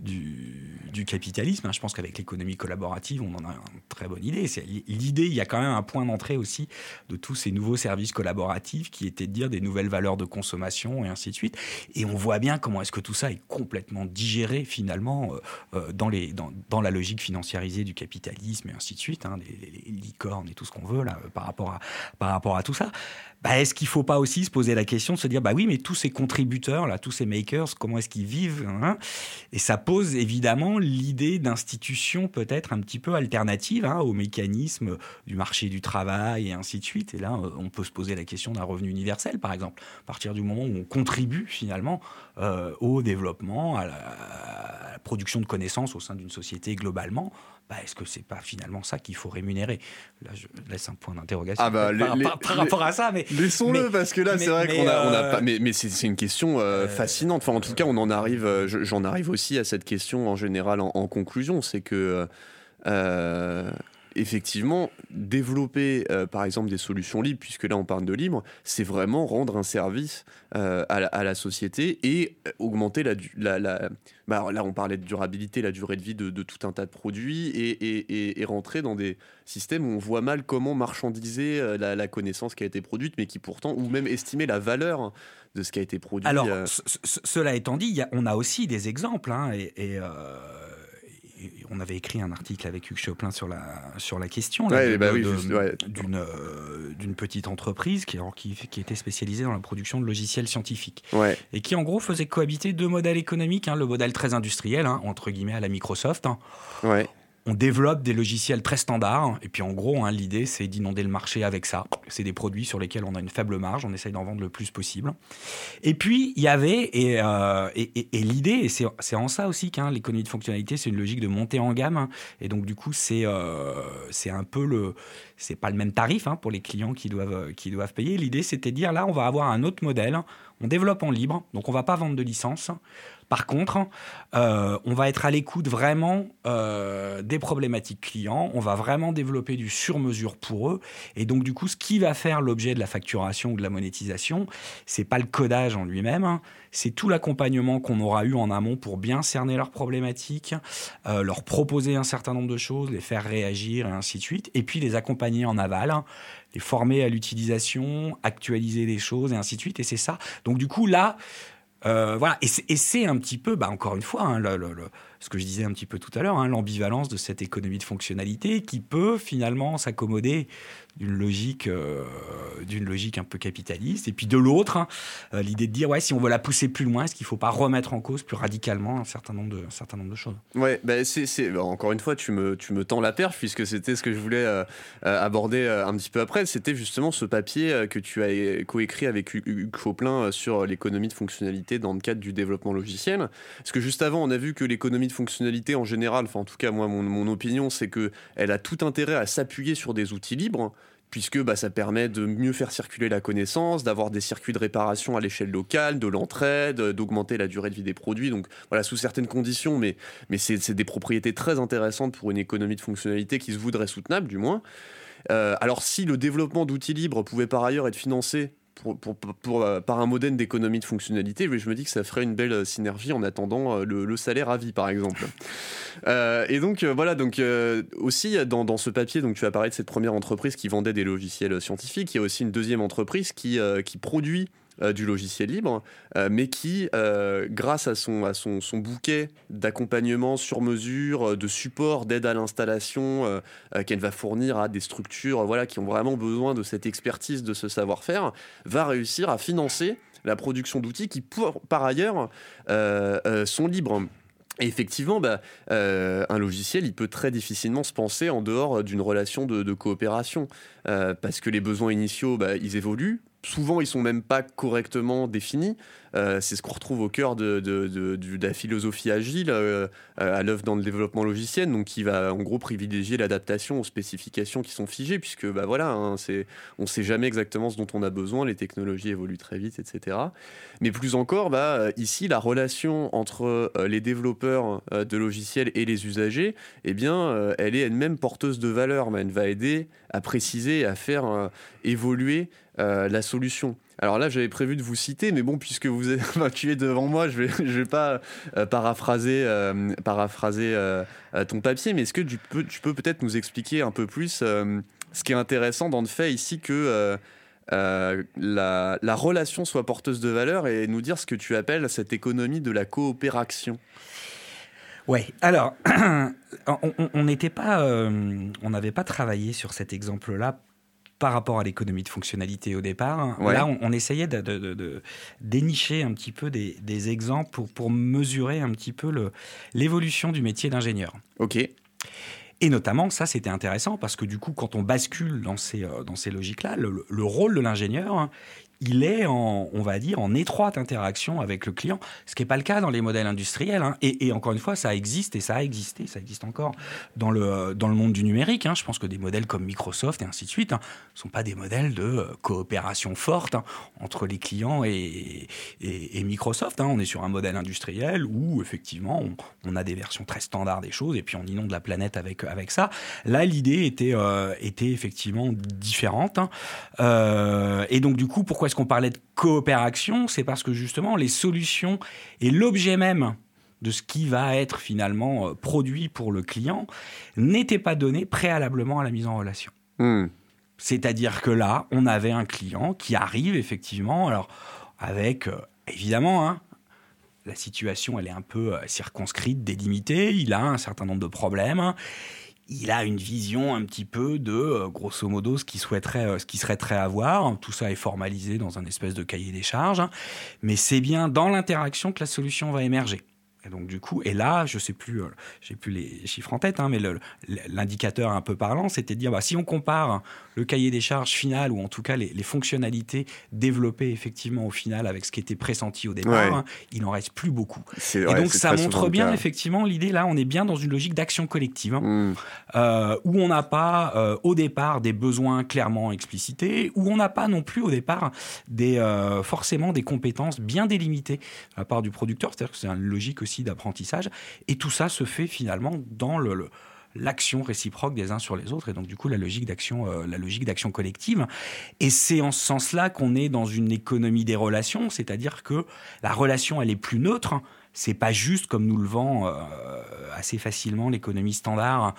du, capitalisme. Hein. Je pense qu'avec l'économie collaborative, on en a une très bonne idée. C'est l'idée, il y a quand même un point d'entrée aussi de tous ces nouveaux services collaboratifs qui étaient de dire des nouvelles valeurs de consommation et ainsi de suite. Et on voit bien comment est-ce que tout ça est complètement digéré finalement euh, euh, dans, les, dans, dans, la logique financiarisée du capitalisme et ainsi de suite, hein, les, licornes et tout ce qu'on veut là par rapport à, par rapport à tout ça. Bah, est-ce qu'il ne faut pas aussi se poser la question de se dire, bah oui, mais tous ces contributeurs, là, tous ces makers, comment est-ce qu'ils vivent hein? Et ça pose évidemment l'idée d'institutions peut-être un petit peu alternatives hein, au mécanisme du marché du travail et ainsi de suite. Et là, euh, on peut se poser la question d'un revenu universel, par exemple, à partir du moment où on contribue finalement euh, au développement, à la, production de connaissances au sein d'une société globalement. Bah, est-ce que c'est pas finalement ça qu'il faut rémunérer? Là, je laisse un point d'interrogation ah bah, par, rapport à ça, mais laissons-le parce que là, c'est vrai qu'on a, on a euh, pas. Mais, mais c'est une question euh, fascinante. Enfin, en tout cas, on en arrive. J'en arrive aussi à cette question en général en, en conclusion, c'est que effectivement, développer euh, par exemple des solutions libres, puisque là on parle de libre, c'est vraiment rendre un service euh, à, la, société et euh, augmenter la, la, bah, là on parlait de durabilité, la durée de vie de, tout un tas de produits et, et, rentrer dans des systèmes où on voit mal comment marchandiser la, connaissance qui a été produite, mais qui pourtant, ou même estimer la valeur de ce qui a été produit. Alors, cela étant dit, on a aussi des exemples, hein, et, on avait écrit un article avec Hugues Choplin sur la, sur la question bah d'une d'une petite entreprise qui, qui, qui, était spécialisée dans la production de logiciels scientifiques. Et qui en gros faisait cohabiter deux modèles économiques, hein, le modèle très industriel, hein, entre guillemets à la Microsoft, hein, on développe des logiciels très standards. Et puis en gros, hein, l'idée, c'est d'inonder le marché avec ça. C'est des produits sur lesquels on a une faible marge, on essaye d'en vendre le plus possible. Et puis, il y avait, et, euh, l'idée, et c'est en ça aussi qu'un l'économie de fonctionnalité, c'est une logique de montée en gamme. Et donc, du coup, c'est euh, un peu le. C'est pas le même tarif hein, pour les clients qui doivent, qui doivent payer. L'idée, c'était de dire là, on va avoir un autre modèle. On développe en libre, donc on va pas vendre de licence. Par contre, euh, on va être à l'écoute vraiment euh, des problématiques clients, on va vraiment développer du sur-mesure pour eux. Et donc, du coup, ce qui va faire l'objet de la facturation ou de la monétisation, c'est pas le codage en lui-même, hein. c'est tout l'accompagnement qu'on aura eu en amont pour bien cerner leurs problématiques, euh, leur proposer un certain nombre de choses, les faire réagir et ainsi de suite, et puis les accompagner en aval, hein. les former à l'utilisation, actualiser les choses et ainsi de suite. Et c'est ça. Donc, du coup, là, euh, voilà, et c'est un petit peu, bah, encore une fois, hein, ce que je disais un petit peu tout à l'heure, hein, l'ambivalence de cette économie de fonctionnalité qui peut finalement s'accommoder d'une logique, euh, d'une logique un peu capitaliste. Et puis de l'autre, hein, euh, l'idée de dire, ouais, si on veut la pousser plus loin, est-ce qu'il ne faut pas remettre en cause plus radicalement un certain nombre de, un certain nombre de choses? Ouais, bah c'est, bah, encore une fois, tu me, tu me tends la perche, puisque c'était ce que je voulais euh, aborder un petit peu après. C'était justement ce papier que tu as coécrit avec Hugues Chopin sur l'économie de fonctionnalité dans le cadre du développement logiciel. Parce que juste avant, on a vu que l'économie de fonctionnalité en général, enfin en tout cas moi, mon, mon opinion, c'est qu'elle a tout intérêt à s'appuyer sur des outils libres puisque bah, ça permet de mieux faire circuler la connaissance, d'avoir des circuits de réparation à l'échelle locale, de l'entraide, d'augmenter la durée de vie des produits. Donc voilà, sous certaines conditions, mais, c'est des propriétés très intéressantes pour une économie de fonctionnalité qui se voudrait soutenable, du moins. Euh, alors si le développement d'outils libres pouvait par ailleurs être financé pour, euh, par un modèle d'économie de fonctionnalité, je me dis que ça ferait une belle synergie en attendant euh, le, salaire à vie, par exemple. Euh, et donc voilà, donc aussi dans, ce papier, donc tu as parlé de cette première entreprise qui vendait des logiciels scientifiques. Il y a aussi une deuxième entreprise qui, qui produit euh, du logiciel libre, euh, mais qui, euh, grâce à son, son, bouquet d'accompagnement sur mesure, de support, d'aide à l'installation qu'elle va fournir à des structures voilà, qui ont vraiment besoin de cette expertise, de ce savoir-faire, va réussir à financer la production d'outils qui, par ailleurs, sont libres. Et effectivement, bah, un logiciel, il peut très difficilement se penser en dehors d'une relation de, coopération, parce que les besoins initiaux, bah, ils évoluent, souvent ils sont même pas correctement définis. Euh, c'est ce qu'on retrouve au cœur de, la philosophie agile euh, à l'œuvre dans le développement logiciel, donc qui va en gros privilégier l'adaptation aux spécifications qui sont figées, puisque bah voilà, hein, on ne sait jamais exactement ce dont on a besoin, les technologies évoluent très vite, etc. Mais plus encore, bah, ici, la relation entre euh, les développeurs de logiciels et les usagers, eh bien, elle est elle-même porteuse de valeur, mais elle va aider à préciser, à faire évoluer la solution. Alors là, j'avais prévu de vous citer, mais bon, puisque vous êtes, tu es devant moi, je vais, vais pas paraphraser, paraphraser ton papier, mais est-ce que tu peux, peut-être nous expliquer un peu plus ce qui est intéressant dans le fait ici que euh, la, relation soit porteuse de valeur et nous dire ce que tu appelles cette économie de la coopération? Ouais, alors, on n'était pas, euh, on n'avait pas travaillé sur cet exemple-là par rapport à l'économie de fonctionnalité au départ. Là, on, essayait de, dénicher un petit peu des, exemples pour, pour mesurer un petit peu l'évolution du métier d'ingénieur. Ok. Et notamment, ça c'était intéressant parce que du coup, quand on bascule dans ces, euh, dans ces logiques-là, le, le, rôle de l'ingénieur, hein, il est en, on va dire, en étroite interaction avec le client, ce qui n'est pas le cas dans les modèles industriels. Hein. Et, encore une fois, ça existe et ça a existé, ça existe encore dans le, dans le monde du numérique. Hein. Je pense que des modèles comme Microsoft et ainsi de suite ne hein, sont pas des modèles de euh, coopération forte entre les clients et, Microsoft. On est sur un modèle industriel où effectivement on, a des versions très standards des choses et puis on inonde la planète avec, avec ça. Là, l'idée était, euh, était effectivement différente. Euh, et donc du coup, pourquoi est-ce qu'on parlait de coopération? C'est parce que justement, les solutions et l'objet même de ce qui va être finalement euh, produit pour le client n'étaient pas donnés préalablement à la mise en relation. Hmm. C'est-à-dire que là, on avait un client qui arrive effectivement, alors avec euh, évidemment, hein, la situation elle est un peu euh, circonscrite, délimitée, il a un certain nombre de problèmes. Hein il a une vision un petit peu de, euh, grosso modo, ce qu'il souhaiterait, euh, ce qu'il souhaiterait avoir. Tout ça est formalisé dans un espèce de cahier des charges. Mais c'est bien dans l'interaction que la solution va émerger. Et donc du coup, et là, je sais plus, euh, j'ai plus les chiffres en tête, hein, mais l'indicateur un peu parlant, c'était de dire, bah, si on compare le cahier des charges final ou en tout cas les, fonctionnalités développées effectivement au final avec ce qui était pressenti au départ, hein, il n'en reste plus beaucoup. Et donc ça montre bien effectivement l'idée là, on est bien dans une logique d'action collective hein, hmm. euh, où on n'a pas euh, au départ des besoins clairement explicités, où on n'a pas non plus au départ des forcément des compétences bien délimitées à part du producteur, c'est-à-dire que c'est une logique aussi d'apprentissage. Et tout ça se fait finalement dans l'action réciproque des uns sur les autres. Et donc du coup la logique d'action euh, la logique d'action collective. Et c'est en ce sens-là qu'on est dans une économie des relations. C'est-à-dire que la relation elle est plus neutre c'est pas juste comme nous le vend euh, assez facilement l'économie standard,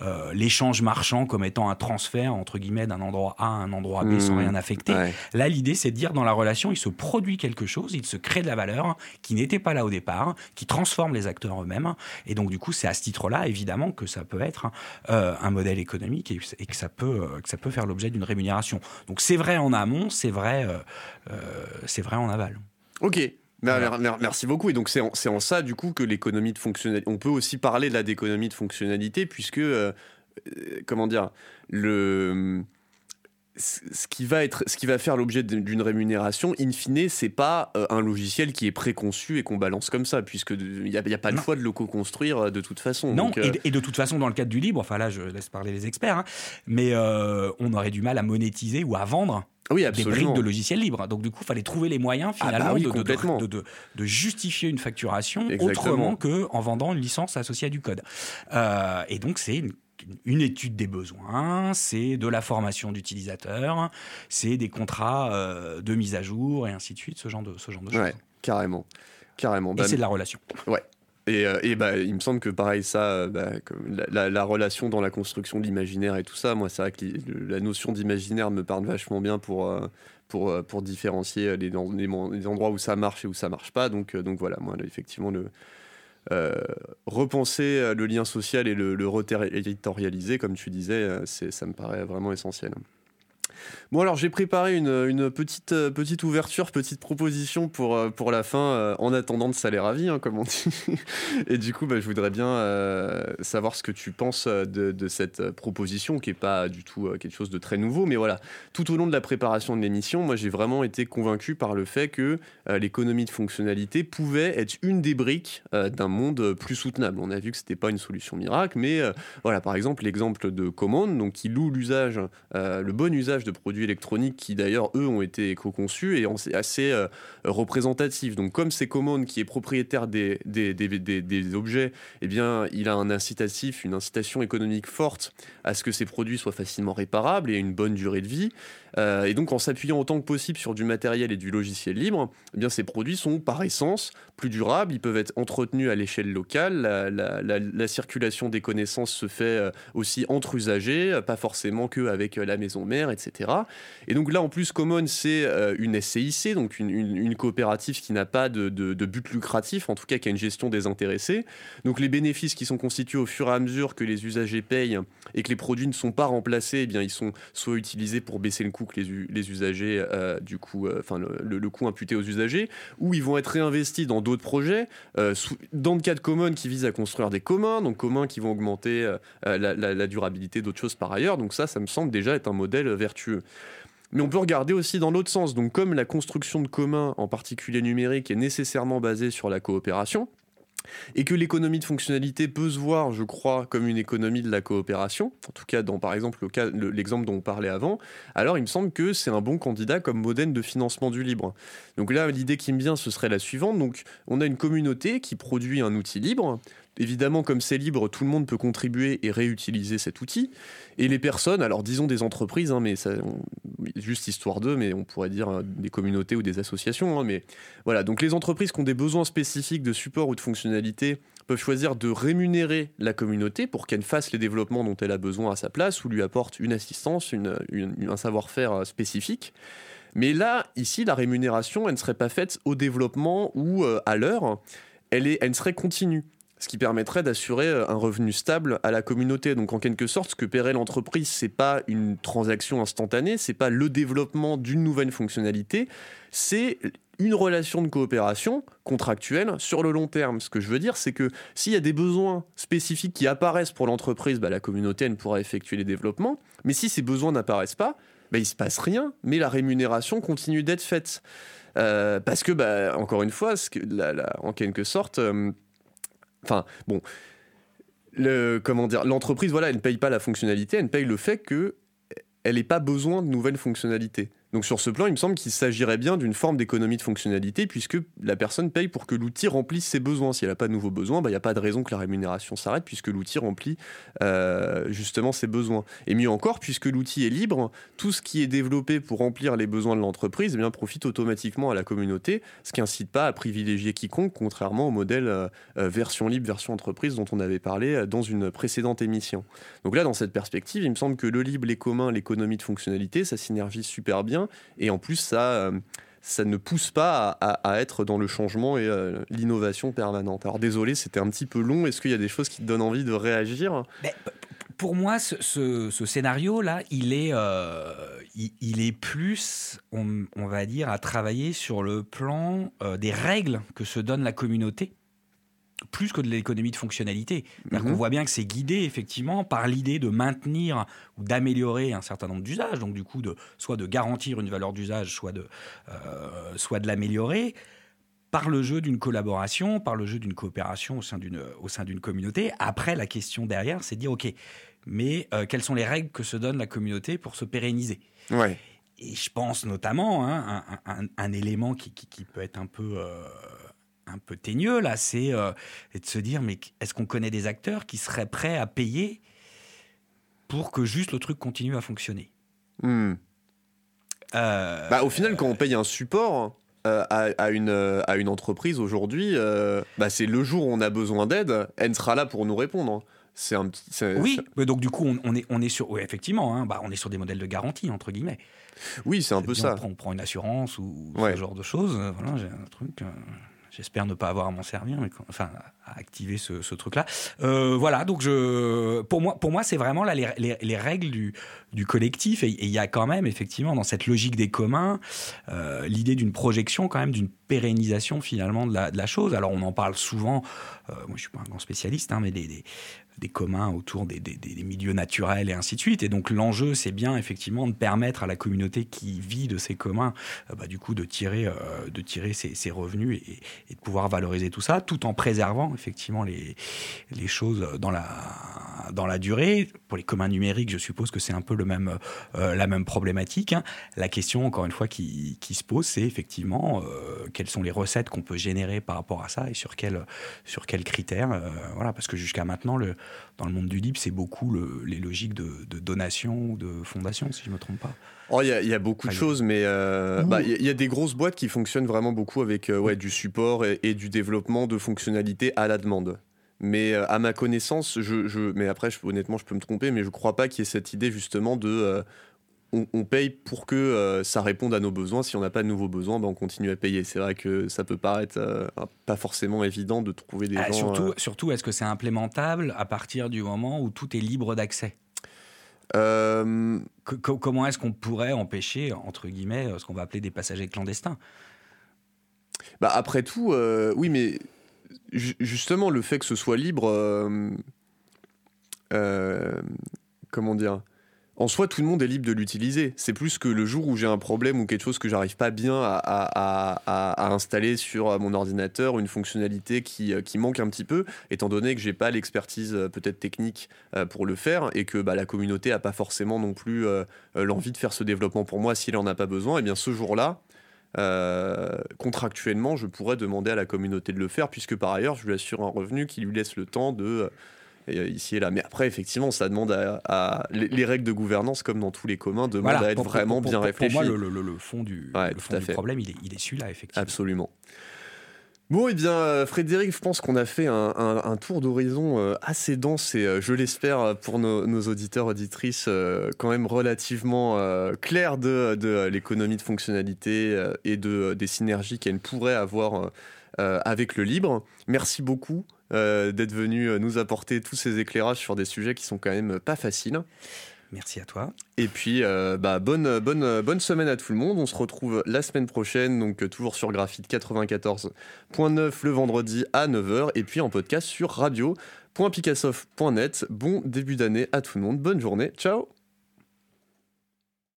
euh, l'échange marchand comme étant un transfert entre guillemets d'un endroit A à un endroit B sans mmh. rien affecter. Là, l'idée c'est de dire dans la relation, il se produit quelque chose, il se crée de la valeur qui n'était pas là au départ, qui transforme les acteurs eux-mêmes. Et donc du coup, c'est à ce titre-là évidemment que ça peut être euh, un modèle économique et, que ça peut que ça peut faire l'objet d'une rémunération. Donc c'est vrai en amont, c'est vrai c'est vrai en aval. Ok, Merci beaucoup. Et donc, c'est en, ça, du coup, que l'économie de fonctionnalité. On peut aussi parler de la d'économie de fonctionnalité, puisque, euh, euh, comment dire, le. Ce qui, va être, ce qui va faire l'objet d'une rémunération, in fine, c'est pas euh, un logiciel qui est préconçu et qu'on balance comme ça, puisque il n'y a, a, pas de choix de le co-construire de toute façon. Non, et, de toute façon, dans le cadre du libre, enfin là, je laisse parler les experts, hein, mais on aurait du mal à monétiser ou à vendre oui, des briques de logiciels libres. Donc du coup, il fallait trouver les moyens ah, bah finalement de, de, justifier une facturation autrement qu'en vendant une licence associée à du code. Euh, et donc c'est une, étude des besoins, c'est de la formation d'utilisateurs, c'est des contrats euh, de mise à jour et ainsi de suite, ce genre de, ce genre de choses. carrément. Carrément. Et bah, c'est de la relation. Ouais, et, euh, et bah, il me semble que pareil, ça, euh, bah, la, la, relation dans la construction de l'imaginaire et tout ça, moi, c'est vrai que la notion d'imaginaire me parle vachement bien pour, pour, pour différencier les, les, endroits où ça marche et où ça marche pas. Donc, donc voilà, moi, effectivement, le, repenser le lien social et le, le comme tu disais, ça me paraît vraiment essentiel. Bon, alors j'ai préparé une, petite, euh, petite ouverture, petite proposition pour, euh, pour la fin, euh, en attendant de saler ravi, hein, comme on dit. Et du coup, bah, je voudrais bien savoir ce que tu penses de, cette proposition, qui n'est pas du tout quelque chose de très nouveau. Mais voilà, tout au long de la préparation de l'émission, moi j'ai vraiment été convaincu par le fait que l'économie de fonctionnalité pouvait être une des briques d'un monde plus soutenable. On a vu que ce n'était pas une solution miracle, mais voilà, par exemple, l'exemple de Command, donc qui loue l'usage, le bon usage de produits électroniques qui d'ailleurs eux ont été éco-conçus et assez euh, représentatifs. Donc comme c'est Common qui est propriétaire des, objets, eh bien il a un incitatif, une incitation économique forte à ce que ces produits soient facilement réparables et une bonne durée de vie. Euh, et donc en s'appuyant autant que possible sur du matériel et du logiciel libre, eh bien ces produits sont par essence plus durables, ils peuvent être entretenus à l'échelle locale, la, circulation des connaissances se fait euh, aussi entre usagers, pas forcément que avec la maison mère, etc. Et donc là en plus Common c'est euh, une SCIC, donc une, coopérative qui n'a pas de, but lucratif, en tout cas qui a une gestion désintéressée. Donc les bénéfices qui sont constitués au fur et à mesure que les usagers payent et que les produits ne sont pas remplacés, eh bien ils sont soit utilisés pour baisser le coût que les, usagers, euh, du coup, euh, enfin le, coût imputé aux usagers, ou ils vont être réinvestis dans d'autres projets, euh, dans le cas de Common qui vise à construire des communs, donc communs qui vont augmenter la, durabilité d'autres choses par ailleurs. Donc ça, ça me semble déjà être un modèle vertueux. Mais on peut regarder aussi dans l'autre sens. Donc comme la construction de communs, en particulier numérique, est nécessairement basée sur la coopération, et que l'économie de fonctionnalité peut se voir, je crois, comme une économie de la coopération, en tout cas dans par exemple l'exemple dont on parlait avant, alors il me semble que c'est un bon candidat comme modèle de financement du libre. Donc là, l'idée qui me vient, ce serait la suivante. Donc on a une communauté qui produit un outil libre, Évidemment, comme c'est libre, tout le monde peut contribuer et réutiliser cet outil. Et les personnes, alors disons des entreprises, hein, mais ça, juste histoire d'eux, mais on pourrait dire euh, des communautés ou des associations. Hein, mais voilà, donc les entreprises qui ont des besoins spécifiques de support ou de fonctionnalité peuvent choisir de rémunérer la communauté pour qu'elle fasse les développements dont elle a besoin à sa place ou lui apporte une assistance, un savoir-faire euh, spécifique. Mais là, ici, la rémunération, elle ne serait pas faite au développement ou euh, à l'heure, elle, elle serait continue ce qui permettrait d'assurer euh, un revenu stable à la communauté. Donc en quelque sorte, ce que paierait l'entreprise, c'est pas une transaction instantanée, c'est pas le développement d'une nouvelle fonctionnalité, c'est une relation de coopération contractuelle sur le long terme. Ce que je veux dire, c'est que s'il y a des besoins spécifiques qui apparaissent pour l'entreprise, bah, la communauté elle pourra effectuer les développements. Mais si ces besoins n'apparaissent pas, bah, il se passe rien, mais la rémunération continue d'être faite. Euh, parce que, bah, encore une fois, en quelque sorte, euh, Enfin, bon. Le, comment dire L'entreprise, voilà, elle ne paye pas la fonctionnalité, elle paye le fait que elle n'ait pas besoin de nouvelles fonctionnalités. Donc sur ce plan, il me semble qu'il s'agirait bien d'une forme d'économie de fonctionnalité, puisque la personne paye pour que l'outil remplisse ses besoins. Si elle n'a pas de nouveaux besoins, bah, il n'y a pas de raison que la rémunération s'arrête, puisque l'outil remplit euh, justement ses besoins. Et mieux encore, puisque l'outil est libre, tout ce qui est développé pour remplir les besoins de l'entreprise eh bien, profite automatiquement à la communauté, ce qui n'incite pas à privilégier quiconque, contrairement au modèle euh, euh, version libre, version entreprise dont on avait parlé dans une précédente émission. Donc là, dans cette perspective, il me semble que le libre, les communs, l'économie de fonctionnalité, ça synergise super bien et en plus, ça, euh, ça ne pousse pas à, être dans le changement et euh, l'innovation permanente. Alors désolé, c'était un petit peu long. Est-ce qu'il y a des choses qui te donnent envie de réagir? Pour moi, ce, scénario-là, il est, euh, il, est plus, on, va dire, à travailler sur le plan des règles que se donne la communauté plus que de l'économie de fonctionnalité. On mhm. voit bien que c'est guidé effectivement par l'idée de maintenir ou d'améliorer un certain nombre d'usages, donc du coup de soit de garantir une valeur d'usage, soit de euh, soit de l'améliorer par le jeu d'une collaboration, par le jeu d'une coopération au sein d'une au sein d'une communauté. Après, la question derrière, c'est de dire ok, mais euh, quelles sont les règles que se donne la communauté pour se pérenniser? Ouais. Et je pense notamment hein, un, un, élément qui, qui, peut être un peu euh, un peu teigneux là, c'est euh, de se dire mais est-ce qu'on connaît des acteurs qui seraient prêts à payer pour que juste le truc continue à fonctionner? Hmm. euh, bah, Au final, quand on paye un support euh, à, une, à une entreprise aujourd'hui, bah, c'est le jour où on a besoin d'aide, elle sera là pour nous répondre. C'est un Oui, mais donc du coup, on, est, on est sur. Oui, effectivement, hein, bah, on est sur des modèles de garantie, entre guillemets. Oui, c'est un peu ça. On prend, une assurance ou ce genre de choses. Voilà, j'ai un truc. J'espère ne pas avoir à m'en servir, mais enfin à activer ce, truc-là. Euh, voilà, donc je, pour moi, pour moi, c'est vraiment là les, règles du, collectif, et il y a quand même effectivement dans cette logique des communs euh, l'idée d'une projection, quand même d'une pérennisation finalement de la, chose. Alors on en parle souvent. Euh, moi, je suis pas un grand spécialiste, hein, mais des communs autour des, milieux naturels et ainsi de suite. Et donc l'enjeu, c'est bien effectivement de permettre à la communauté qui vit de ces communs, euh, bah, du coup, de tirer, euh, de tirer ses, revenus et, de pouvoir valoriser tout ça, tout en préservant effectivement les, choses dans la, dans la durée pour les communs numériques, je suppose que c'est un peu le même, la même problématique. Hein. La question, encore une fois, qui se pose, c'est effectivement quelles sont les recettes qu'on peut générer par rapport à ça et sur quels sur quels critères. voilà, parce que jusqu'à maintenant, le, dans le monde du libre, c'est beaucoup les logiques de, de donation ou de fondation, si je ne me trompe pas. Oh, il y, a beaucoup de choses, mais euh, bah, il y, a des grosses boîtes qui fonctionnent vraiment beaucoup avec euh, ouais, du support et, du développement de fonctionnalités à la demande. Mais euh, à ma connaissance, je, je mais après, je, honnêtement, je peux me tromper, mais je ne crois pas qu'il y ait cette idée justement de on, paye pour que ça réponde à nos besoins. Si on n'a pas de nouveaux besoins, ben on continue à payer. C'est vrai que ça peut paraître pas forcément évident de trouver des ah, gens. Surtout, surtout est-ce que c'est implémentable à partir du moment où tout est libre d'accès? Euh, comment est-ce qu'on pourrait empêcher, entre guillemets, ce qu'on va appeler des passagers clandestins? Bah Après tout, euh, oui, mais justement, le fait que ce soit libre, euh, comment dire? En soi, tout le monde est libre de l'utiliser. C'est plus que le jour où j'ai un problème ou quelque chose que j'arrive pas bien à, installer sur mon ordinateur, une fonctionnalité qui, euh, qui manque un petit peu, étant donné que j'ai pas l'expertise euh, peut-être technique euh, pour le faire et que bah, la communauté a pas forcément non plus l'envie de faire ce développement pour moi s'il en a pas besoin. Et bien ce jour-là, contractuellement, je pourrais demander à la communauté de le faire, puisque par ailleurs, je lui assure un revenu qui lui laisse le temps de ici et là. Mais après, effectivement, ça demande à, les, règles de gouvernance, comme dans tous les communs, demandent à être vraiment bien réfléchies. Pour moi, le, fond du, problème, il est, il est celui-là, effectivement. Absolument. Bon, et eh bien, euh, Frédéric, je pense qu'on a fait un, tour d'horizon euh, assez dense et, je l'espère, pour nos, auditeurs, auditrices, quand même relativement clair de, de l'économie de fonctionnalité et de, des synergies qu'elle pourrait avoir avec le libre. Merci beaucoup euh, d'être venu euh, nous apporter tous ces éclairages sur des sujets qui sont quand même pas faciles. Merci à toi. Et puis, euh, bah, bonne, bonne, bonne semaine à tout le monde. On se retrouve la semaine prochaine, donc toujours sur Graphite 94.9 le vendredi à 9h, et puis en podcast sur radio.picassoft.net. Bon début d'année à tout le monde. Bonne journée. Ciao